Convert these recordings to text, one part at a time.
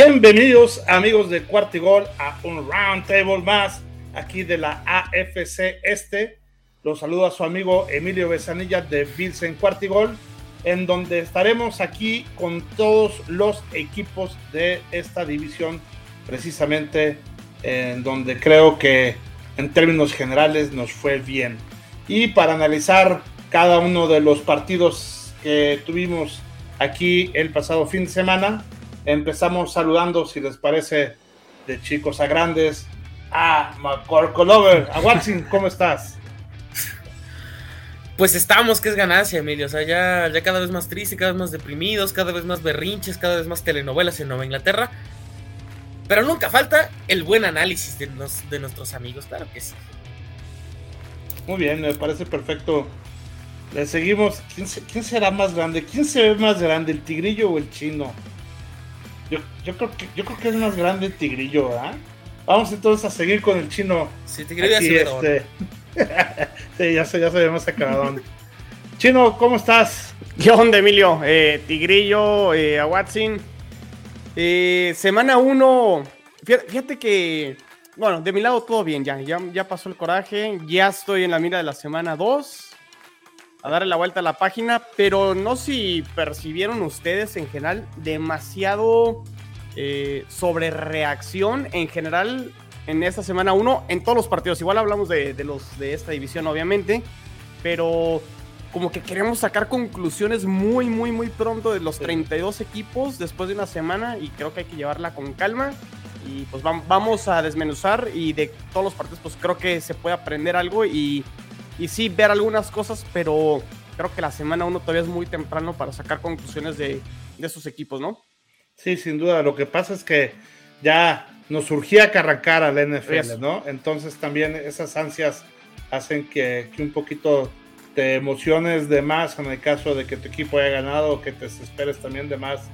Bienvenidos amigos de Cuartigol a un round table más aquí de la AFC Este. Los saludo a su amigo Emilio Besanilla de Bills en Cuartigol, en donde estaremos aquí con todos los equipos de esta división, precisamente en donde creo que en términos generales nos fue bien. Y para analizar cada uno de los partidos que tuvimos aquí el pasado fin de semana, Empezamos saludando, si les parece, de chicos a grandes, a Macorco Lover, a Watson, ¿cómo estás? Pues estamos, que es ganancia, Emilio. O sea, ya, ya cada vez más triste, cada vez más deprimidos, cada vez más berrinches, cada vez más telenovelas en Nueva Inglaterra. Pero nunca falta el buen análisis de, de nuestros amigos, claro que sí. Muy bien, me parece perfecto. Le seguimos. ¿Quién, ¿Quién, será más grande? ¿Quién se ve más grande, el tigrillo o el chino? Yo, yo, creo que, yo creo que es más grande el tigrillo, ¿verdad? Vamos entonces a seguir con el chino. Sí, tigrillo aquí, este... sí, ya se, ya ve más Chino, ¿cómo estás? ¿Qué onda, Emilio? Eh, tigrillo, eh, a Watson. Eh, semana 1. Fíjate que. Bueno, de mi lado todo bien, ya, ya, ya pasó el coraje. Ya estoy en la mira de la semana 2 a darle la vuelta a la página, pero no si percibieron ustedes en general demasiado eh, sobre reacción en general en esta semana 1 en todos los partidos. Igual hablamos de, los de esta división, obviamente, pero como que queremos sacar conclusiones muy, muy, muy pronto de los 32 equipos después de una semana y creo que hay que llevarla con calma. Y pues vamos a desmenuzar y de todos los partidos pues creo que se puede aprender algo y y sí ver algunas cosas, pero creo que la semana uno todavía es muy temprano para sacar conclusiones de, de esos equipos, ¿no? Sí, sin duda. Lo que pasa es que ya nos surgía que arrancar al NFL, ¿no? Entonces también esas ansias hacen que, que, un poquito te emociones de más en el caso de que tu equipo haya ganado que te desesperes también de más.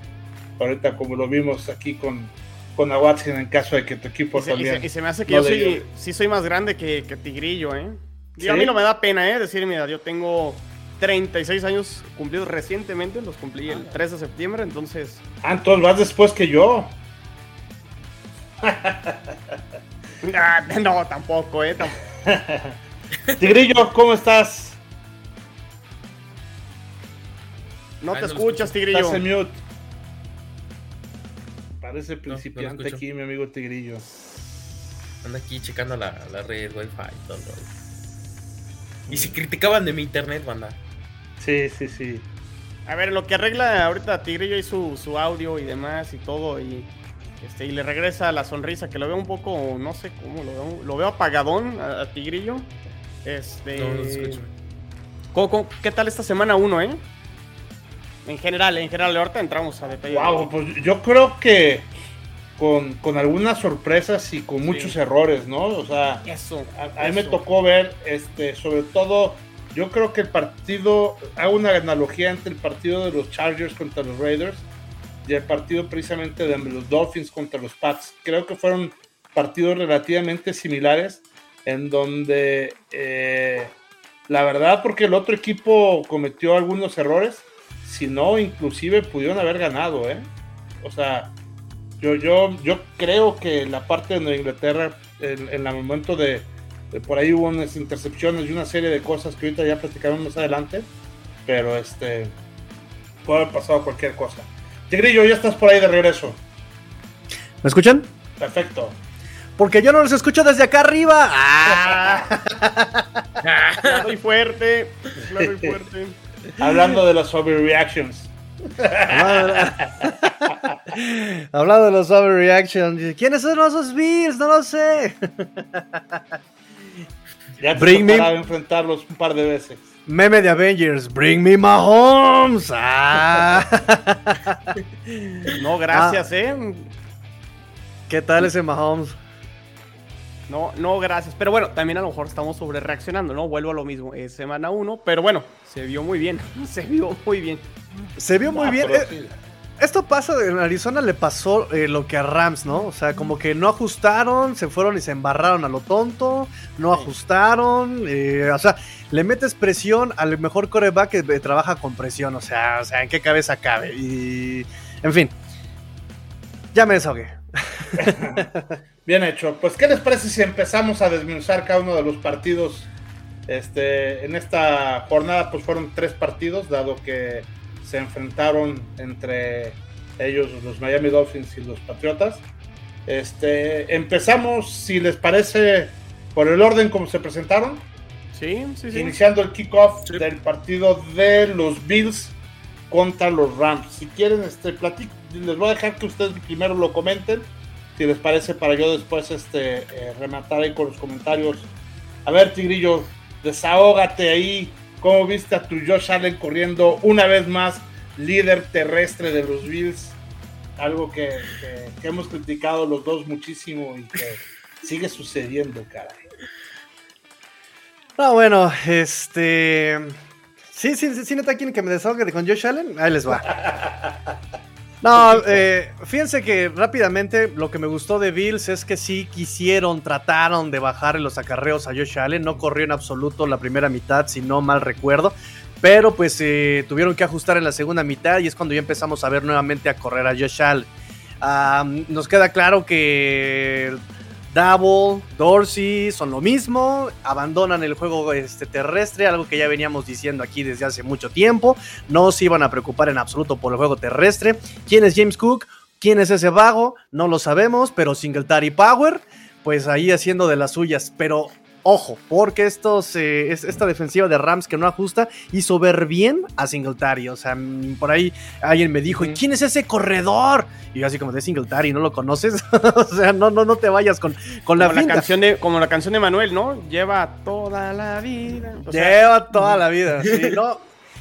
Ahorita como lo vimos aquí con, con Watson en caso de que tu equipo y se, también. Y se, me hace que yo soy, sí soy más grande que, que Tigrillo, ¿eh? Y a mí no me da pena, ¿eh? Decir mi edad. Yo tengo 36 años cumplidos recientemente, los cumplí el 3 de septiembre, entonces. Ah, entonces vas después que yo. Ah, no, tampoco, ¿eh? Tigrillo, ¿cómo estás? No te escuchas, Tigrillo. Estás en mute. Parece principiante aquí, mi amigo Tigrillo. Anda aquí checando la, la red, wifi y todo. Y si criticaban de mi internet, banda. Sí, sí, sí. A ver, lo que arregla ahorita Tigrillo y su, su audio y demás y todo, y este, y le regresa la sonrisa, que lo veo un poco, no sé cómo, lo veo, lo veo apagadón a, Tigrillo. Este. No, no escucho. ¿Cómo, qué tal esta semana uno, eh? En general, en general, ahorita entramos a detalle. Wow, pues yo creo que con, con, algunas sorpresas y con muchos errores, ¿no? O sea, eso, a, mí me tocó ver, este, sobre todo, yo creo que el partido, hago una analogía entre el partido de los Chargers contra los Raiders y el partido precisamente de los Dolphins contra los Pats. Creo que fueron partidos relativamente similares en donde eh, la verdad porque el otro equipo cometió algunos errores, si no inclusive pudieron haber ganado, ¿eh? O sea, yo, yo, yo creo que la parte de Inglaterra, en, el momento de, por ahí hubo unas intercepciones y una serie de cosas que ahorita ya platicaremos más adelante, pero este puede haber pasado cualquier cosa. Tigrillo, ya estás por ahí de regreso. ¿Me escuchan? Perfecto. Porque yo no los escucho desde acá arriba. ¡Ah! muy fuerte. Muy fuerte. Hablando de las overreactions. Hablando de los overreactions, ¿quiénes son los Bills? No lo sé. ya te Bring me... enfrentarlos un par de veces. Meme de Avengers, Bring me Mahomes. Ah. no, gracias, ah. eh. ¿Qué tal ese Mahomes? No, no, gracias. Pero bueno, también a lo mejor estamos sobre reaccionando, ¿no? Vuelvo a lo mismo. Es semana uno, pero bueno, se vio muy bien. Se vio muy bien. Se vio muy bien. Eh, esto pasa, en Arizona le pasó eh, lo que a Rams, ¿no? O sea, como que no ajustaron, se fueron y se embarraron a lo tonto, no ajustaron, eh, o sea, le metes presión al mejor coreback que trabaja con presión, o sea, o sea, ¿en qué cabeza cabe? Y, en fin. Ya me desahogué. Bien hecho. Pues, ¿qué les parece si empezamos a desmenuzar cada uno de los partidos? Este, en esta jornada, pues fueron tres partidos, dado que se enfrentaron entre ellos los Miami Dolphins y los Patriotas. Este, empezamos, si les parece, por el orden como se presentaron. Sí, sí, sí. Iniciando el kickoff del partido de los Bills contra los Rams. Si quieren, este, platico, les voy a dejar que ustedes primero lo comenten. Si les parece, para yo después este, eh, rematar ahí con los comentarios. A ver, Tigrillo, desahógate ahí. ¿Cómo viste a tu Josh Allen corriendo una vez más, líder terrestre de los Bills? Algo que, hemos criticado los dos muchísimo y que sigue sucediendo, caray. No, bueno, este. Sí, sí, sí, neta quieren que me desahogue con Josh Allen. Ahí les va. No, eh, fíjense que rápidamente lo que me gustó de Bills es que sí quisieron, trataron de bajar los acarreos a Josh Allen. No corrió en absoluto la primera mitad, si no mal recuerdo. Pero pues eh, tuvieron que ajustar en la segunda mitad y es cuando ya empezamos a ver nuevamente a correr a Josh Allen. nos queda claro que Double, Dorsey son lo mismo, abandonan el juego este, terrestre, algo que ya veníamos diciendo aquí desde hace mucho tiempo. No se iban a preocupar en absoluto por el juego terrestre. ¿Quién es James Cook? ¿Quién es ese vago? No lo sabemos, pero Singletary Power, pues ahí haciendo de las suyas. Pero Ojo, porque estos, eh, esta defensiva de Rams que no ajusta hizo ver bien a Singletary. O sea, mm, por ahí alguien me dijo, ¿y quién es ese corredor? Y yo así como de Singletary, ¿no lo conoces? o sea, no, no, no te vayas con, con la, canción de Como la canción de Manuel, ¿no? Lleva toda la vida. Lleva toda la vida, sí, ¿no?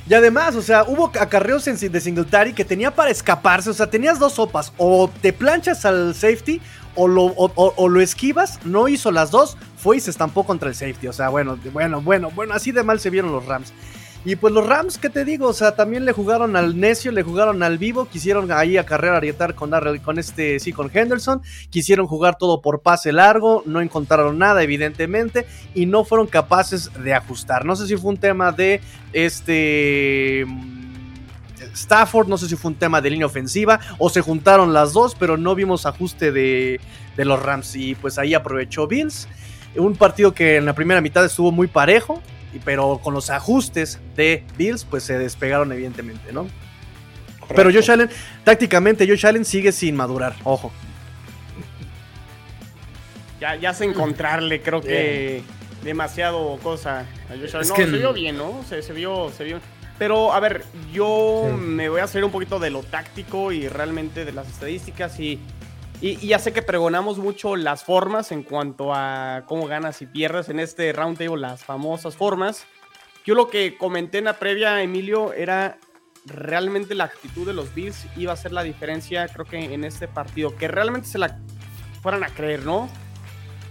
Y además, o sea, hubo acarreos de Singletary que tenía para escaparse. O sea, tenías dos sopas. O te planchas al safety o lo, o, lo esquivas. No hizo las dos. Fue y se estampó contra el safety. O sea, bueno, bueno, bueno, bueno, así de mal se vieron los Rams. Y pues los Rams, ¿qué te digo? O sea, también le jugaron al necio, le jugaron al vivo, quisieron ahí acarrear, arietar con, con este, sí, con Henderson, quisieron jugar todo por pase largo, no encontraron nada, evidentemente, y no fueron capaces de ajustar. No sé si fue un tema de este. Stafford, no sé si fue un tema de línea ofensiva o se juntaron las dos, pero no vimos ajuste de, de los Rams y pues ahí aprovechó Bills. Un partido que en la primera mitad estuvo muy parejo, pero con los ajustes de Bills, pues se despegaron evidentemente, ¿no? Pero Josh Allen, tácticamente Josh Allen sigue sin madurar, ojo. Ya, ya sé encontrarle, creo que demasiado cosa a Josh Allen. no, se vio bien, ¿no? Se, se, vio, se vio. Pero, a ver, yo me voy a hacer un poquito de lo táctico y realmente de las estadísticas y y, ya sé que pregonamos mucho las formas en cuanto a cómo ganas y pierdes en este round table, las famosas formas. Yo lo que comenté en la previa, Emilio, era realmente la actitud de los Bills iba a ser la diferencia, creo que en este partido, que realmente se la fueran a creer, ¿no?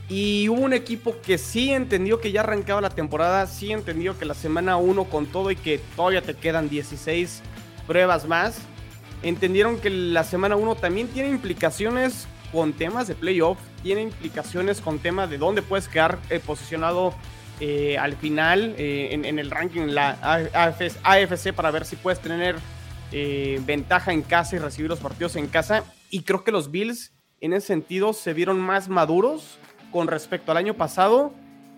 Y hubo un equipo que sí entendió que ya arrancaba la temporada, sí entendió que la semana 1 con todo y que todavía te quedan 16 pruebas más, entendieron que la semana 1 también tiene implicaciones con temas de playoff, tiene implicaciones con temas de dónde puedes quedar eh, posicionado eh, al final eh, en, el ranking, la AFC, para ver si puedes tener ventaja en casa y recibir los partidos en casa. Y creo que los Bills en ese sentido se vieron más maduros con respecto al año pasado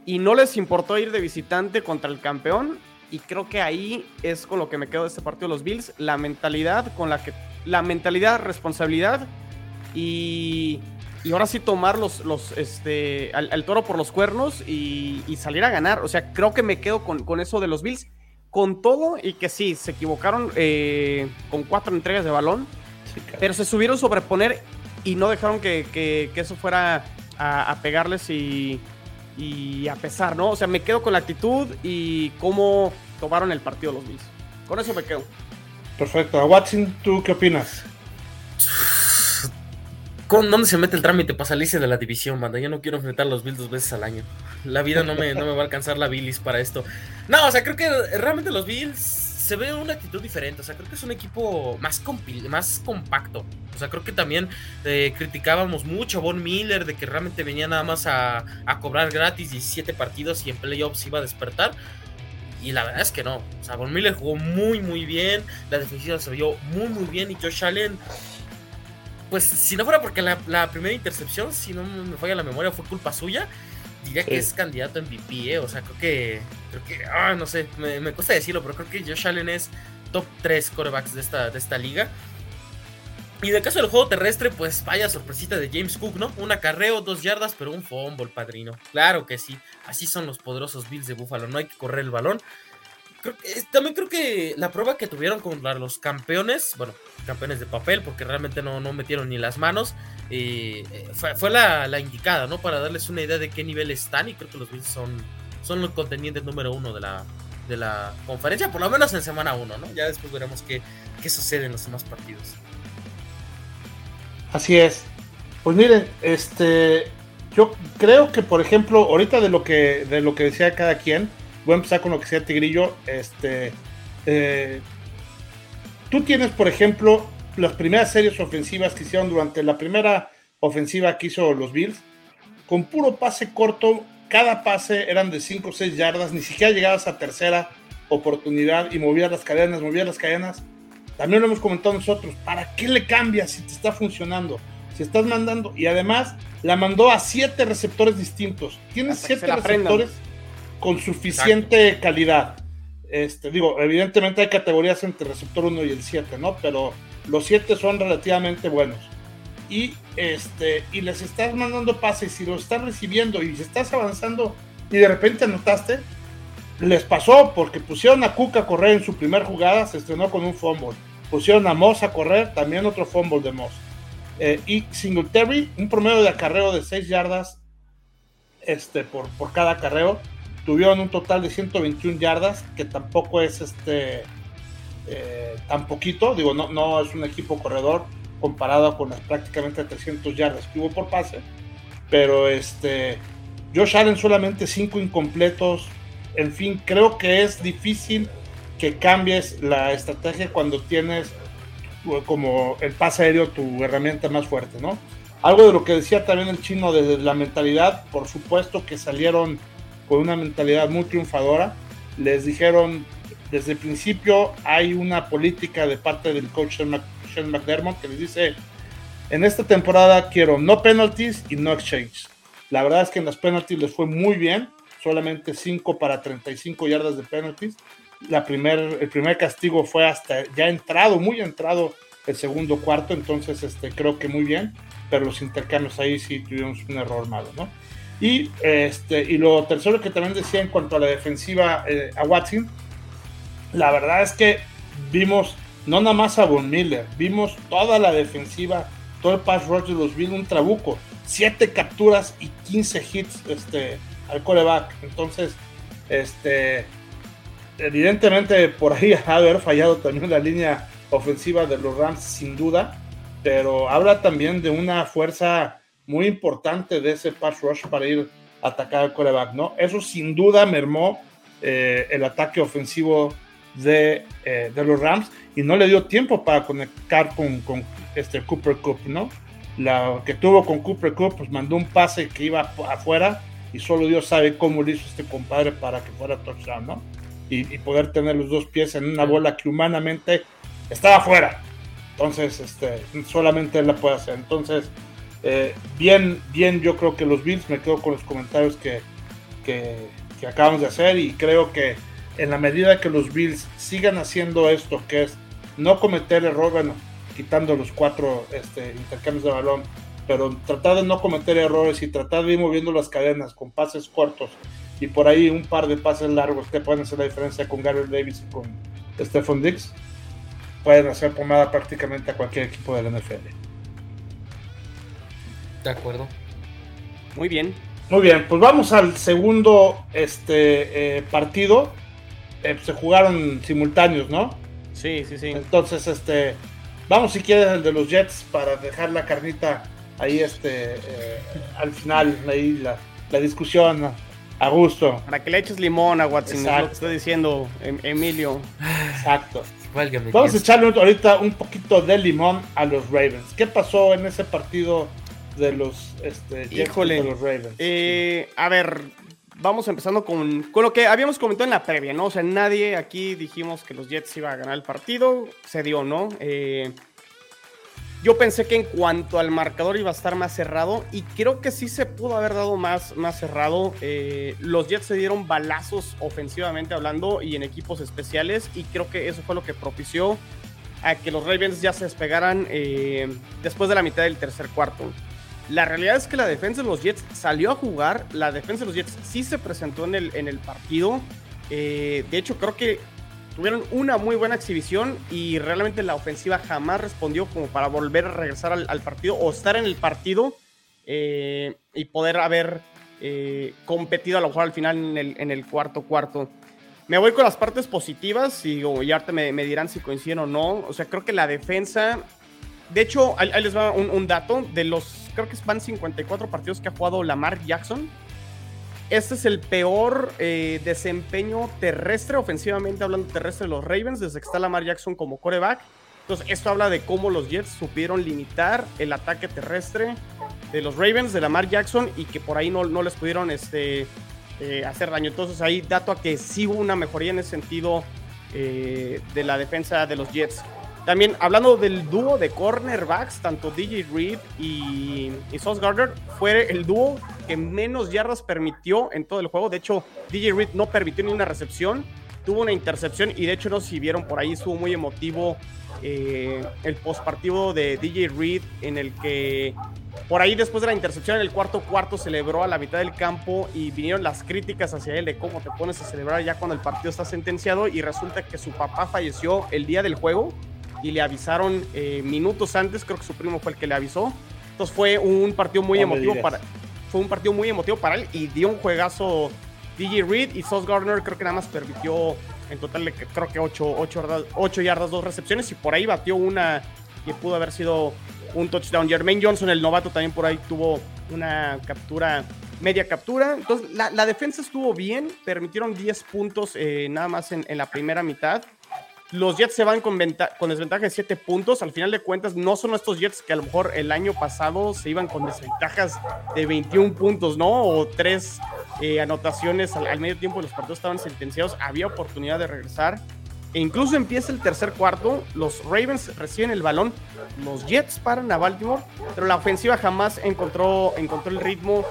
y no les importó ir de visitante contra el campeón y creo que ahí es con lo que me quedo de este partido los Bills, la mentalidad con la que la mentalidad, responsabilidad y, y ahora sí tomar los, los este, al, toro por los cuernos y, salir a ganar. O sea, creo que me quedo con, con, eso de los Bills, con todo y que sí, se equivocaron eh, con cuatro entregas de balón, pero se subieron a sobreponer y no dejaron que, que, eso fuera a, a pegarles y, y a pesar, ¿no? O sea, me quedo con la actitud y cómo tomaron el partido los Bills. Con eso me quedo. Perfecto. A Watson, ¿tú qué opinas? ¿Con dónde se mete el trámite para salirse de la división, banda? Yo no quiero enfrentar a los Bills dos veces al año. La vida no me, no me va a alcanzar la bilis para esto. No, o sea, creo que realmente los Bills se ve una actitud diferente. O sea, creo que es un equipo más, más compacto. O sea, creo que también eh, criticábamos mucho a Von Miller de que realmente venía nada más a, cobrar gratis 17 partidos y en playoffs iba a despertar. Y la verdad es que no. O sea, Von Miller jugó muy, muy bien. La defensiva se vio muy, muy bien. Y Josh Allen pues si no fuera porque la, primera intercepción, si no me falla la memoria, fue culpa suya, diría que es candidato a MVP, ¿eh? O sea, creo que, creo que, ah, no sé, me, me cuesta decirlo, pero creo que Josh Allen es top 3 corebacks de esta, de esta liga. Y de caso del juego terrestre, pues vaya sorpresita de James Cook, ¿no? Un acarreo, dos yardas, pero un fumble, padrino. Claro que sí. Así son los poderosos Bills de Buffalo. No hay que correr el balón. También creo que la prueba que tuvieron contra los campeones, bueno, campeones de papel, porque realmente no, no metieron ni las manos, eh, fue, la, indicada, ¿no? Para darles una idea de qué nivel están. Y creo que los Bills son, son los contendientes número uno de la, de la conferencia, por lo menos en semana uno, ¿no? Ya después veremos qué, qué sucede en los demás partidos. Así es. Pues miren, este, yo creo que por ejemplo, ahorita de lo que de lo que decía cada quien, voy a empezar con lo que decía Tigrillo. Este, eh, tú tienes, por ejemplo, las primeras series ofensivas que hicieron durante la primera ofensiva que hizo los Bills, con puro pase corto, cada pase eran de 5 o 6 yardas, ni siquiera llegabas a tercera oportunidad y movías las cadenas, movías las cadenas también lo hemos comentado nosotros. ¿Para qué le cambias si te está funcionando? Si estás mandando. Y además la mandó a siete receptores distintos. Tienes siete receptores con suficiente calidad. Este, digo, evidentemente hay categorías entre receptor 1 y el 7, ¿no? Pero los 7 son relativamente buenos. Y, este, y les estás mandando pases y los estás recibiendo y estás avanzando y de repente anotaste, les pasó porque pusieron a Cook a correr en su primera jugada, se estrenó con un fumble. Pusieron a Moss a correr, también otro fumble de Moss. Eh, y Singletary, un promedio de acarreo de 6 yardas este, por, por cada acarreo. Tuvieron un total de 121 yardas, que tampoco es este eh, tan poquito. Digo, no, no es un equipo corredor comparado con las prácticamente 300 yardas que hubo por pase. Pero este, Josh Allen solamente 5 incompletos, en fin, creo que es difícil que cambies la estrategia cuando tienes eh, como el pase aéreo tu herramienta más fuerte, ¿no? Algo de lo que decía también el chino desde la mentalidad, por supuesto que salieron con una mentalidad muy triunfadora. Les dijeron desde el principio hay una política de parte del coach Sean McDermott que les dice, en esta temporada quiero no penalties y no exchange. La verdad es que en las penalties les fue muy bien solamente 5 para 35 yardas de penalties. La primer, el primer castigo fue hasta ya entrado, muy entrado el segundo cuarto, entonces este, creo que muy bien, pero los intercambios ahí sí tuvimos un error malo, ¿no? Y, este, y lo tercero que también decía en cuanto a la defensiva eh, a Watson, la verdad es que vimos no nada más a Von Miller, vimos toda la defensiva, todo el pass rush de los Bills, un trabuco, 7 capturas y 15 hits este, al coreback. Entonces, este, evidentemente por ahí ha haber fallado también la línea ofensiva de los Rams, sin duda, pero habla también de una fuerza muy importante de ese pass rush para ir a atacar al coreback, ¿no? Eso sin duda mermó eh, el ataque ofensivo de, eh, de, los Rams y no le dio tiempo para conectar con, con este Cooper Cup, ¿no? La que tuvo con Cooper Cup, pues mandó un pase que iba afuera y solo Dios sabe cómo lo hizo este compadre para que fuera touchdown, ¿no? Y, poder tener los dos pies en una bola que humanamente estaba fuera. Entonces, este, solamente él la puede hacer. Entonces, eh, bien, bien, yo creo que los Bills, me quedo con los comentarios que, que, acabamos de hacer y creo que en la medida que los Bills sigan haciendo esto, que es no cometer error, bueno, quitando los cuatro este, intercambios de balón, pero tratar de no cometer errores y tratar de ir moviendo las cadenas con pases cortos y por ahí un par de pases largos que pueden hacer la diferencia con Gary Davis y con Stephon Dix, pueden hacer pomada prácticamente a cualquier equipo de la NFL. De acuerdo. Muy bien. Muy bien, pues vamos al segundo este, eh, partido. Eh, se jugaron simultáneos, ¿no? Sí, sí, sí. Entonces, este, vamos si quieres el de los Jets para dejar la carnita ahí este eh, al final ahí la, la, discusión a gusto. Para que le eches limón a Watson, es lo que está diciendo em, Emilio. Exacto. Vamos a echarle ahorita un poquito de limón a los Ravens. ¿Qué pasó en ese partido de los, este, Híjole, de los Ravens? Eh, a ver, vamos empezando con, con, lo que habíamos comentado en la previa, ¿no? O sea, nadie aquí dijimos que los Jets iban a ganar el partido. Se dio, ¿no? Eh, Yo pensé que en cuanto al marcador iba a estar más cerrado y creo que sí se pudo haber dado más, más cerrado. Eh, los Jets se dieron balazos ofensivamente hablando y en equipos especiales y creo que eso fue lo que propició a que los Ravens ya se despegaran eh, después de la mitad del tercer cuarto. La realidad es que la defensa de los Jets salió a jugar, la defensa de los Jets sí se presentó en el, en el partido. Eh, de hecho, creo que tuvieron una muy buena exhibición y realmente la ofensiva jamás respondió como para volver a regresar al, partido o estar en el partido eh, y poder haber eh, competido a lo mejor al final en el, en el, cuarto cuarto. Me voy con las partes positivas y, y ahorita me, me, dirán si coinciden o no. O sea, creo que la defensa... De hecho, ahí, les va un, dato. De los, creo que van 54 partidos que ha jugado Lamar Jackson este es el peor eh, desempeño terrestre, ofensivamente hablando terrestre de los Ravens, desde que está Lamar Jackson como coreback. Entonces, esto habla de cómo los Jets supieron limitar el ataque terrestre de los Ravens, de Lamar Jackson, y que por ahí no, no les pudieron este, eh, hacer daño. Entonces, ahí dato a que sí hubo una mejoría en ese sentido eh, de la defensa de los Jets. También hablando del dúo de cornerbacks, tanto DJ Reed y, y Sauce Gardner, fue el dúo que menos yardas permitió en todo el juego. De hecho, DJ Reed no permitió ni una recepción, tuvo una intercepción y de hecho no si vieron por ahí, estuvo muy emotivo eh, el postpartido de DJ Reed en el que por ahí después de la intercepción en el cuarto cuarto celebró a la mitad del campo y vinieron las críticas hacia él de cómo te pones a celebrar ya cuando el partido está sentenciado y resulta que su papá falleció el día del juego y le avisaron eh, minutos antes, creo que su primo fue el que le avisó. Entonces fue un partido muy emotivo para fue un partido muy emotivo para él y dio un juegazo DJ Reed y Sauce Gardner creo que nada más permitió en total creo que 8, 8, yardas, 2 recepciones y por ahí batió una que pudo haber sido un touchdown. Jermaine Johnson, el novato, también por ahí tuvo una captura, media captura. Entonces la, la defensa estuvo bien, permitieron 10 puntos eh, nada más en, en la primera mitad. Los Jets se van con, desventaja de 7 puntos. Al final de cuentas, no son estos Jets que a lo mejor el año pasado se iban con desventajas de 21 puntos, ¿no? O 3 eh, anotaciones al, medio tiempo los partidos estaban sentenciados. Había oportunidad de regresar. E incluso empieza el tercer cuarto. Los Ravens reciben el balón. Los Jets paran a Baltimore. Pero la ofensiva jamás encontró el ritmo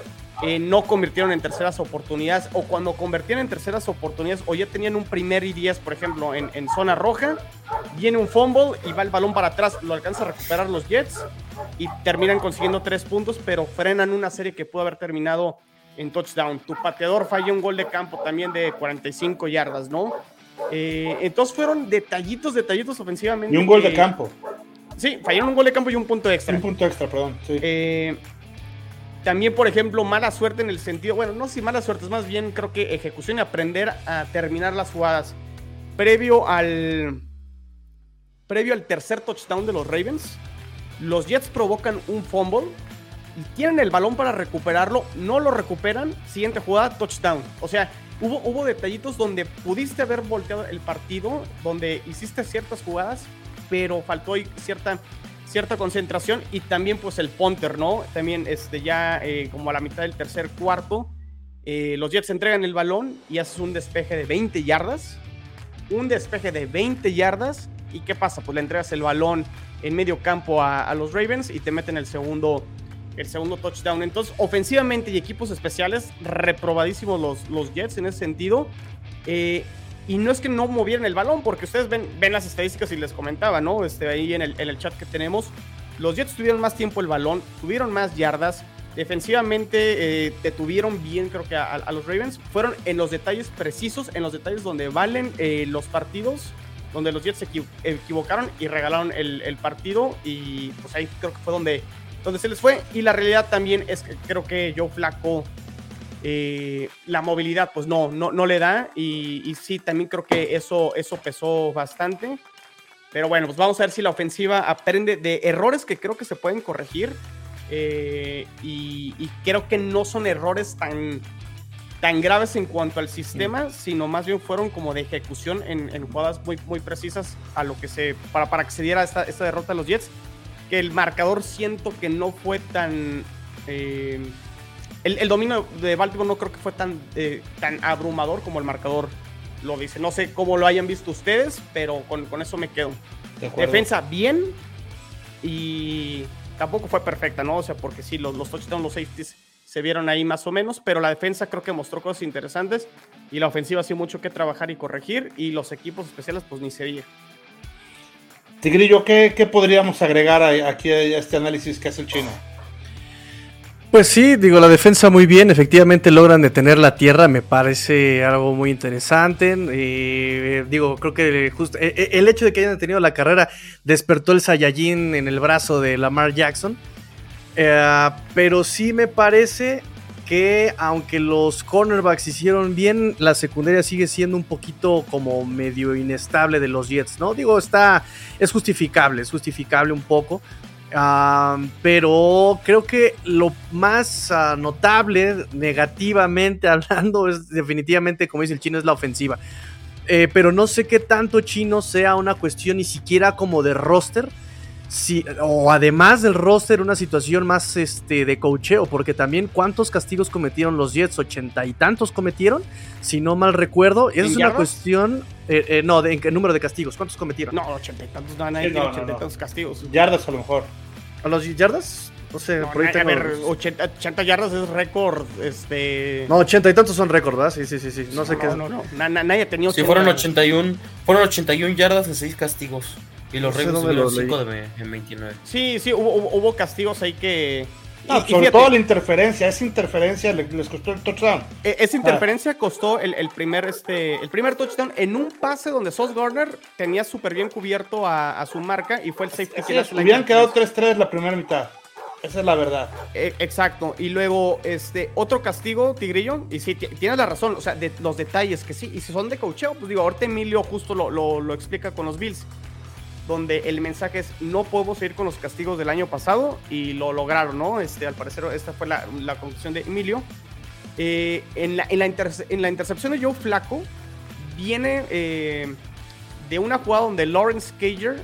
eh, no convirtieron en terceras oportunidades o cuando convertían en terceras oportunidades o ya tenían un primer y 10, por ejemplo, en, zona roja, viene un fumble y va el balón para atrás, lo alcanza a recuperar los Jets y terminan consiguiendo tres puntos, pero frenan una serie que pudo haber terminado en touchdown. Tu pateador falló un gol de campo también de 45 yardas, ¿no? Eh, entonces fueron detallitos, detallitos ofensivamente. Y un gol de campo. Sí, fallaron un gol de campo y un punto extra. Un punto extra, perdón. Sí. Eh, también, por ejemplo, mala suerte en el sentido, bueno, no si mala suerte, es más bien creo que ejecución y aprender a terminar las jugadas. Previo al previo al tercer touchdown de los Ravens, los Jets provocan un fumble y tienen el balón para recuperarlo, no lo recuperan, siguiente jugada, touchdown. O sea, hubo, hubo detallitos donde pudiste haber volteado el partido, donde hiciste ciertas jugadas, pero faltó cierta cierta concentración y también pues el punter, ¿no? También este, ya eh, como a la mitad del tercer cuarto, eh, los Jets entregan el balón y haces un despeje de 20 yardas, un despeje de 20 yardas y ¿qué pasa? Pues le entregas el balón en medio campo a, los Ravens y te meten el segundo, el segundo touchdown. Entonces, ofensivamente y equipos especiales, reprobadísimos los, los Jets en ese sentido. Eh, y no es que no movieran el balón, porque ustedes ven, ven las estadísticas y les comentaba, ¿no? Este, ahí en el, el chat que tenemos. Los Jets tuvieron más tiempo el balón, tuvieron más yardas. Defensivamente eh, detuvieron bien, creo que a, los Ravens. Fueron en los detalles precisos, en los detalles donde valen eh, los partidos, donde los Jets se equivocaron y regalaron el, el, partido. Y pues ahí creo que fue donde, donde se les fue. Y la realidad también es que creo que Joe Flaco eh, la movilidad pues no, no, no le da y, sí, también creo que eso, eso pesó bastante. Pero bueno, pues vamos a ver si la ofensiva aprende de errores que creo que se pueden corregir eh, y, creo que no son errores tan, tan graves en cuanto al sistema, sino más bien fueron como de ejecución en, jugadas muy, muy precisas a lo que se, para, para que se diera esta, esta derrota a los Jets, que el marcador siento que no fue tan... Eh, el, dominio de Baltimore no creo que fue tan, eh, tan abrumador como el marcador lo dice. No sé cómo lo hayan visto ustedes, pero con, eso me quedo. Defensa bien, y tampoco fue perfecta, ¿no? O sea, porque sí, los, los touchdowns, los safeties se vieron ahí más o menos, pero la defensa creo que mostró cosas interesantes y la ofensiva ha sido mucho que trabajar y corregir y los equipos especiales pues ni se diga. Tigrillo, ¿qué, ¿qué, podríamos agregar aquí a este análisis que hace el chino? Pues sí, digo, la defensa muy bien, efectivamente logran detener la tierra, me parece algo muy interesante. Eh, digo, creo que justo eh, eh, el hecho de que hayan tenido la carrera despertó el Saiyajin en el brazo de Lamar Jackson. pero sí me parece que aunque los cornerbacks hicieron bien, la secundaria sigue siendo un poquito como medio inestable de los Jets, ¿no? Digo, está, es justificable, es justificable un poco pero creo que lo más ah, notable negativamente hablando es definitivamente, como dice el chino, es la ofensiva. Eh, pero no sé qué tanto chino sea una cuestión ni siquiera como de roster. Si, o además del roster, una situación más este, de cocheo, porque también cuántos castigos cometieron los Jets, ochenta y tantos cometieron, si no mal recuerdo. Esa es una cuestión, eh, eh, no, de, en número de castigos, ¿cuántos cometieron? No, ochenta y tantos, no, no, ochenta y tantos castigos. Yardas a lo mejor. ¿A los yardas? No sé, por ahí tengo... A ver, 80, yardas es récord, este... No, 80 y tantos son récord, ¿verdad? Sí, sí, sí, sí. No sé qué... No, no, no. nadie ha tenido... Sí, fueron 81, fueron 81 yardas en 6 castigos. Y los récords tuvieron 5 de, en 29. Sí, sí, hubo, hubo castigos ahí que no, sobre todo la interferencia, esa interferencia les costó el touchdown. E, esa interferencia costó el, primer, este, el primer touchdown en un pase donde Sos Garner tenía súper bien cubierto a, su marca y fue el safety que es, Hubieran quedado 3-3 la primera mitad. Esa es la verdad. E, exacto. Y luego, este, otro castigo, Tigrillo. Y sí, tienes la razón. O sea, de los detalles que sí. Y si son de cocheo, pues digo, ahorita Emilio justo lo, lo explica con los Bills donde el mensaje es no podemos seguir con los castigos del año pasado y lo lograron, ¿no? Este, al parecer esta fue la, conclusión de Emilio. Eh, en, la, en, la en, la, intercepción de Joe Flaco viene eh, de una jugada donde Lawrence Cager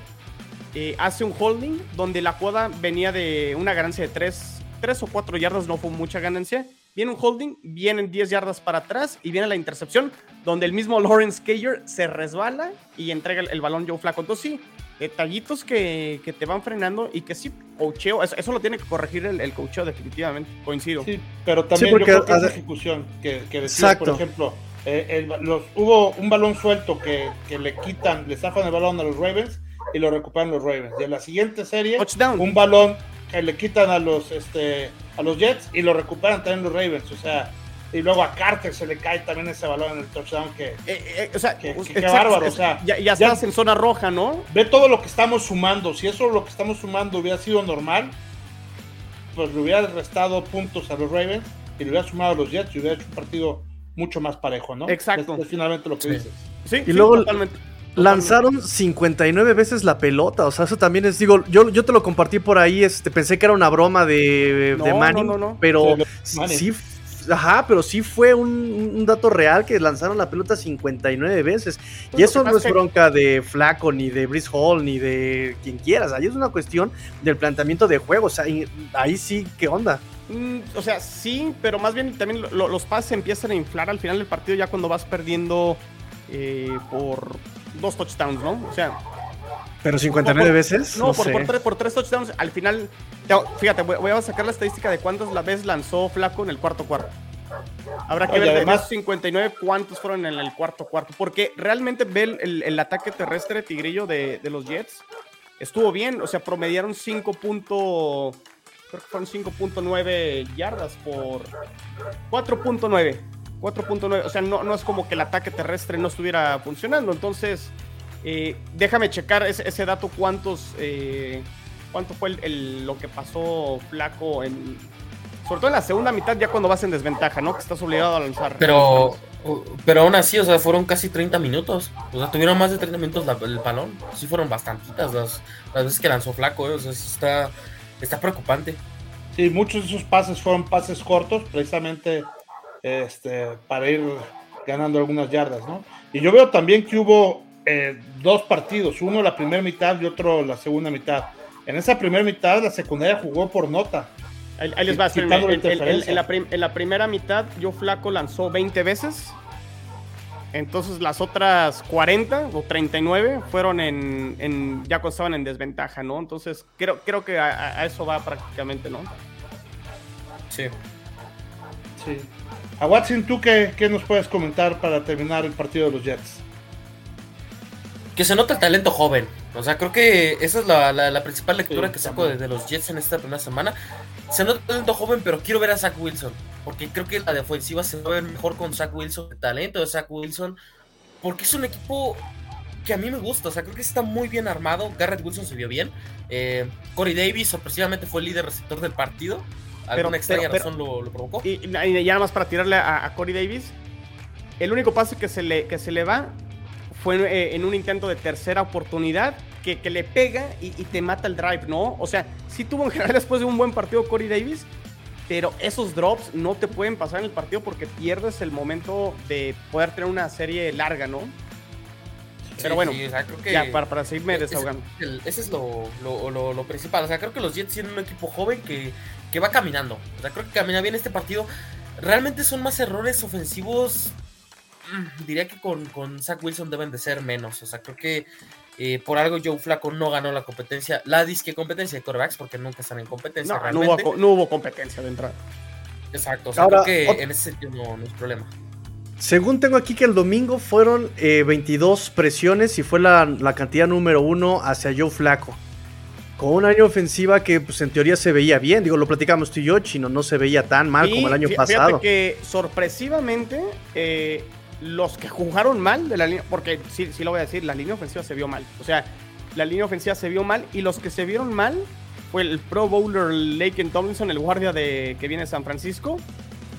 eh, hace un holding, donde la jugada venía de una ganancia de 3, 3 o 4 yardas, no fue mucha ganancia. Viene un holding, vienen 10 yardas para atrás y viene la intercepción, donde el mismo Lawrence Cager se resbala y entrega el, el balón Joe Flaco. Entonces sí, detallitos que, que, te van frenando y que sí, cocheo, eso, lo tiene que corregir el, el cocheo definitivamente, coincido. Sí, pero también yo creo que es ejecución, que, que decía, por ejemplo, eh, los, hubo un balón suelto que, que, le quitan, le zafan el balón a los Ravens y lo recuperan los Ravens. Y en la siguiente serie, un balón que le quitan a los, este, a los Jets y lo recuperan también los Ravens. O sea, y luego a Carter se le cae también ese balón en el touchdown que, eh, eh, o sea, qué bárbaro, o sea, ya, ya estás en zona roja, ¿no? Ve todo lo que estamos sumando, si eso lo que estamos sumando hubiera sido normal, pues le hubiera restado puntos a los Ravens y le hubiera sumado a los Jets y hubiera hecho un partido mucho más parejo, ¿no? Exacto. Es, finalmente lo que dices. Sí, y luego lanzaron 59 veces la pelota, o sea, eso también es, digo, yo, yo te lo compartí por ahí, este, pensé que era una broma de, de Manning, no, no, pero sí Ajá, pero sí fue un, dato real que lanzaron la pelota 59 veces. y eso no es bronca de Flaco, ni de Brice Hall, ni de quien quieras. Ahí es una cuestión del planteamiento de juego. O sea, ahí sí, ¿qué onda? Mm, o sea, sí, pero más bien también los pases empiezan a inflar al final del partido ya cuando vas perdiendo eh, por dos touchdowns, ¿no? O sea, ¿Pero 59 veces? No, por, por, tres, touchdowns. Al final, fíjate, voy, a sacar la estadística de cuántas la vez lanzó Flaco en el cuarto cuarto. Habrá que ver además 59 cuántos fueron en el cuarto cuarto. Porque realmente ve el, ataque terrestre tigrillo de, los Jets. Estuvo bien, o sea, promediaron 5. creo que fueron 5.9 yardas por 4.9. 4.9, o sea, no, no es como que el ataque terrestre no estuviera funcionando. Entonces, eh, déjame checar ese, dato, cuántos, eh, cuánto fue lo que pasó Flaco en, sobre todo en la segunda mitad, ya cuando vas en desventaja, ¿no? Que estás obligado a lanzar. Pero, pero aún así, o sea, fueron casi 30 minutos. O sea, tuvieron más de 30 minutos el balón. Sí fueron bastantitas las, las veces que lanzó Flaco, ¿eh? O sea, está, está preocupante. Sí, muchos de esos pases fueron pases cortos, precisamente este, para ir ganando algunas yardas, ¿no? Y yo veo también que hubo eh, dos partidos, uno la primera mitad y otro la segunda mitad. En esa primera mitad la secundaria jugó por nota. Ahí, les va, a en, en, la primera mitad, yo Flaco lanzó 20 veces Entonces las otras 40 o 39 fueron en, en ya estaban en desventaja, ¿no? Entonces creo, creo que a, eso va prácticamente, ¿no? Sí. Sí. A Watson, ¿tú qué, qué, nos puedes comentar para terminar el partido de los Jets? Que se nota el talento joven. O sea, creo que esa es la, la, principal lectura que saco de, de, los Jets en esta primera semana. Se nota el talento joven, pero quiero ver a Zach Wilson porque creo que la defensiva se va a ver mejor con Zach Wilson, el talento de Zach Wilson, porque es un equipo que a mí me gusta, o sea, creo que está muy bien armado, Garrett Wilson se vio bien, eh, Corey Davis sorpresivamente fue el líder receptor del partido, alguna extraña razón lo, provocó. Y, ya nada más para tirarle a, Corey Davis, el único pase que se le, que se le va fue eh, en un intento de tercera oportunidad que, que le pega y, y, te mata el drive, ¿no? O sea, sí tuvo en general después de un buen partido Corey Davis, pero esos drops no te pueden pasar en el partido porque pierdes el momento de poder tener una serie larga, ¿no? pero bueno, ya para, para seguirme desahogando. ese es lo, lo, principal. O sea, creo que los Jets tienen un equipo joven que, que va caminando. O sea, creo que camina bien este partido. Realmente son más errores ofensivos. Diría que con, con Zach Wilson deben de ser menos. O sea, creo que eh, por algo Joe Flaco no ganó la competencia, la disque competencia de corebacks, porque nunca están en competencia. No, no hubo, competencia de entrada. Exacto, o sea, creo que en ese sentido no, es problema. Según tengo aquí que el domingo fueron 22 eh, presiones y fue la, cantidad número uno hacia Joe Flaco. Con una año ofensiva que pues, en teoría se veía bien. Digo, lo platicamos tú y yo, Chino, no se veía tan mal como el año pasado. que sorpresivamente eh, los que jugaron mal de la línea, porque sí, sí lo voy a decir, la línea ofensiva se vio mal. O sea, la línea ofensiva se vio mal y los que se vieron mal fue el Pro Bowler Laken Tomlinson, el guardia de, que viene de San Francisco,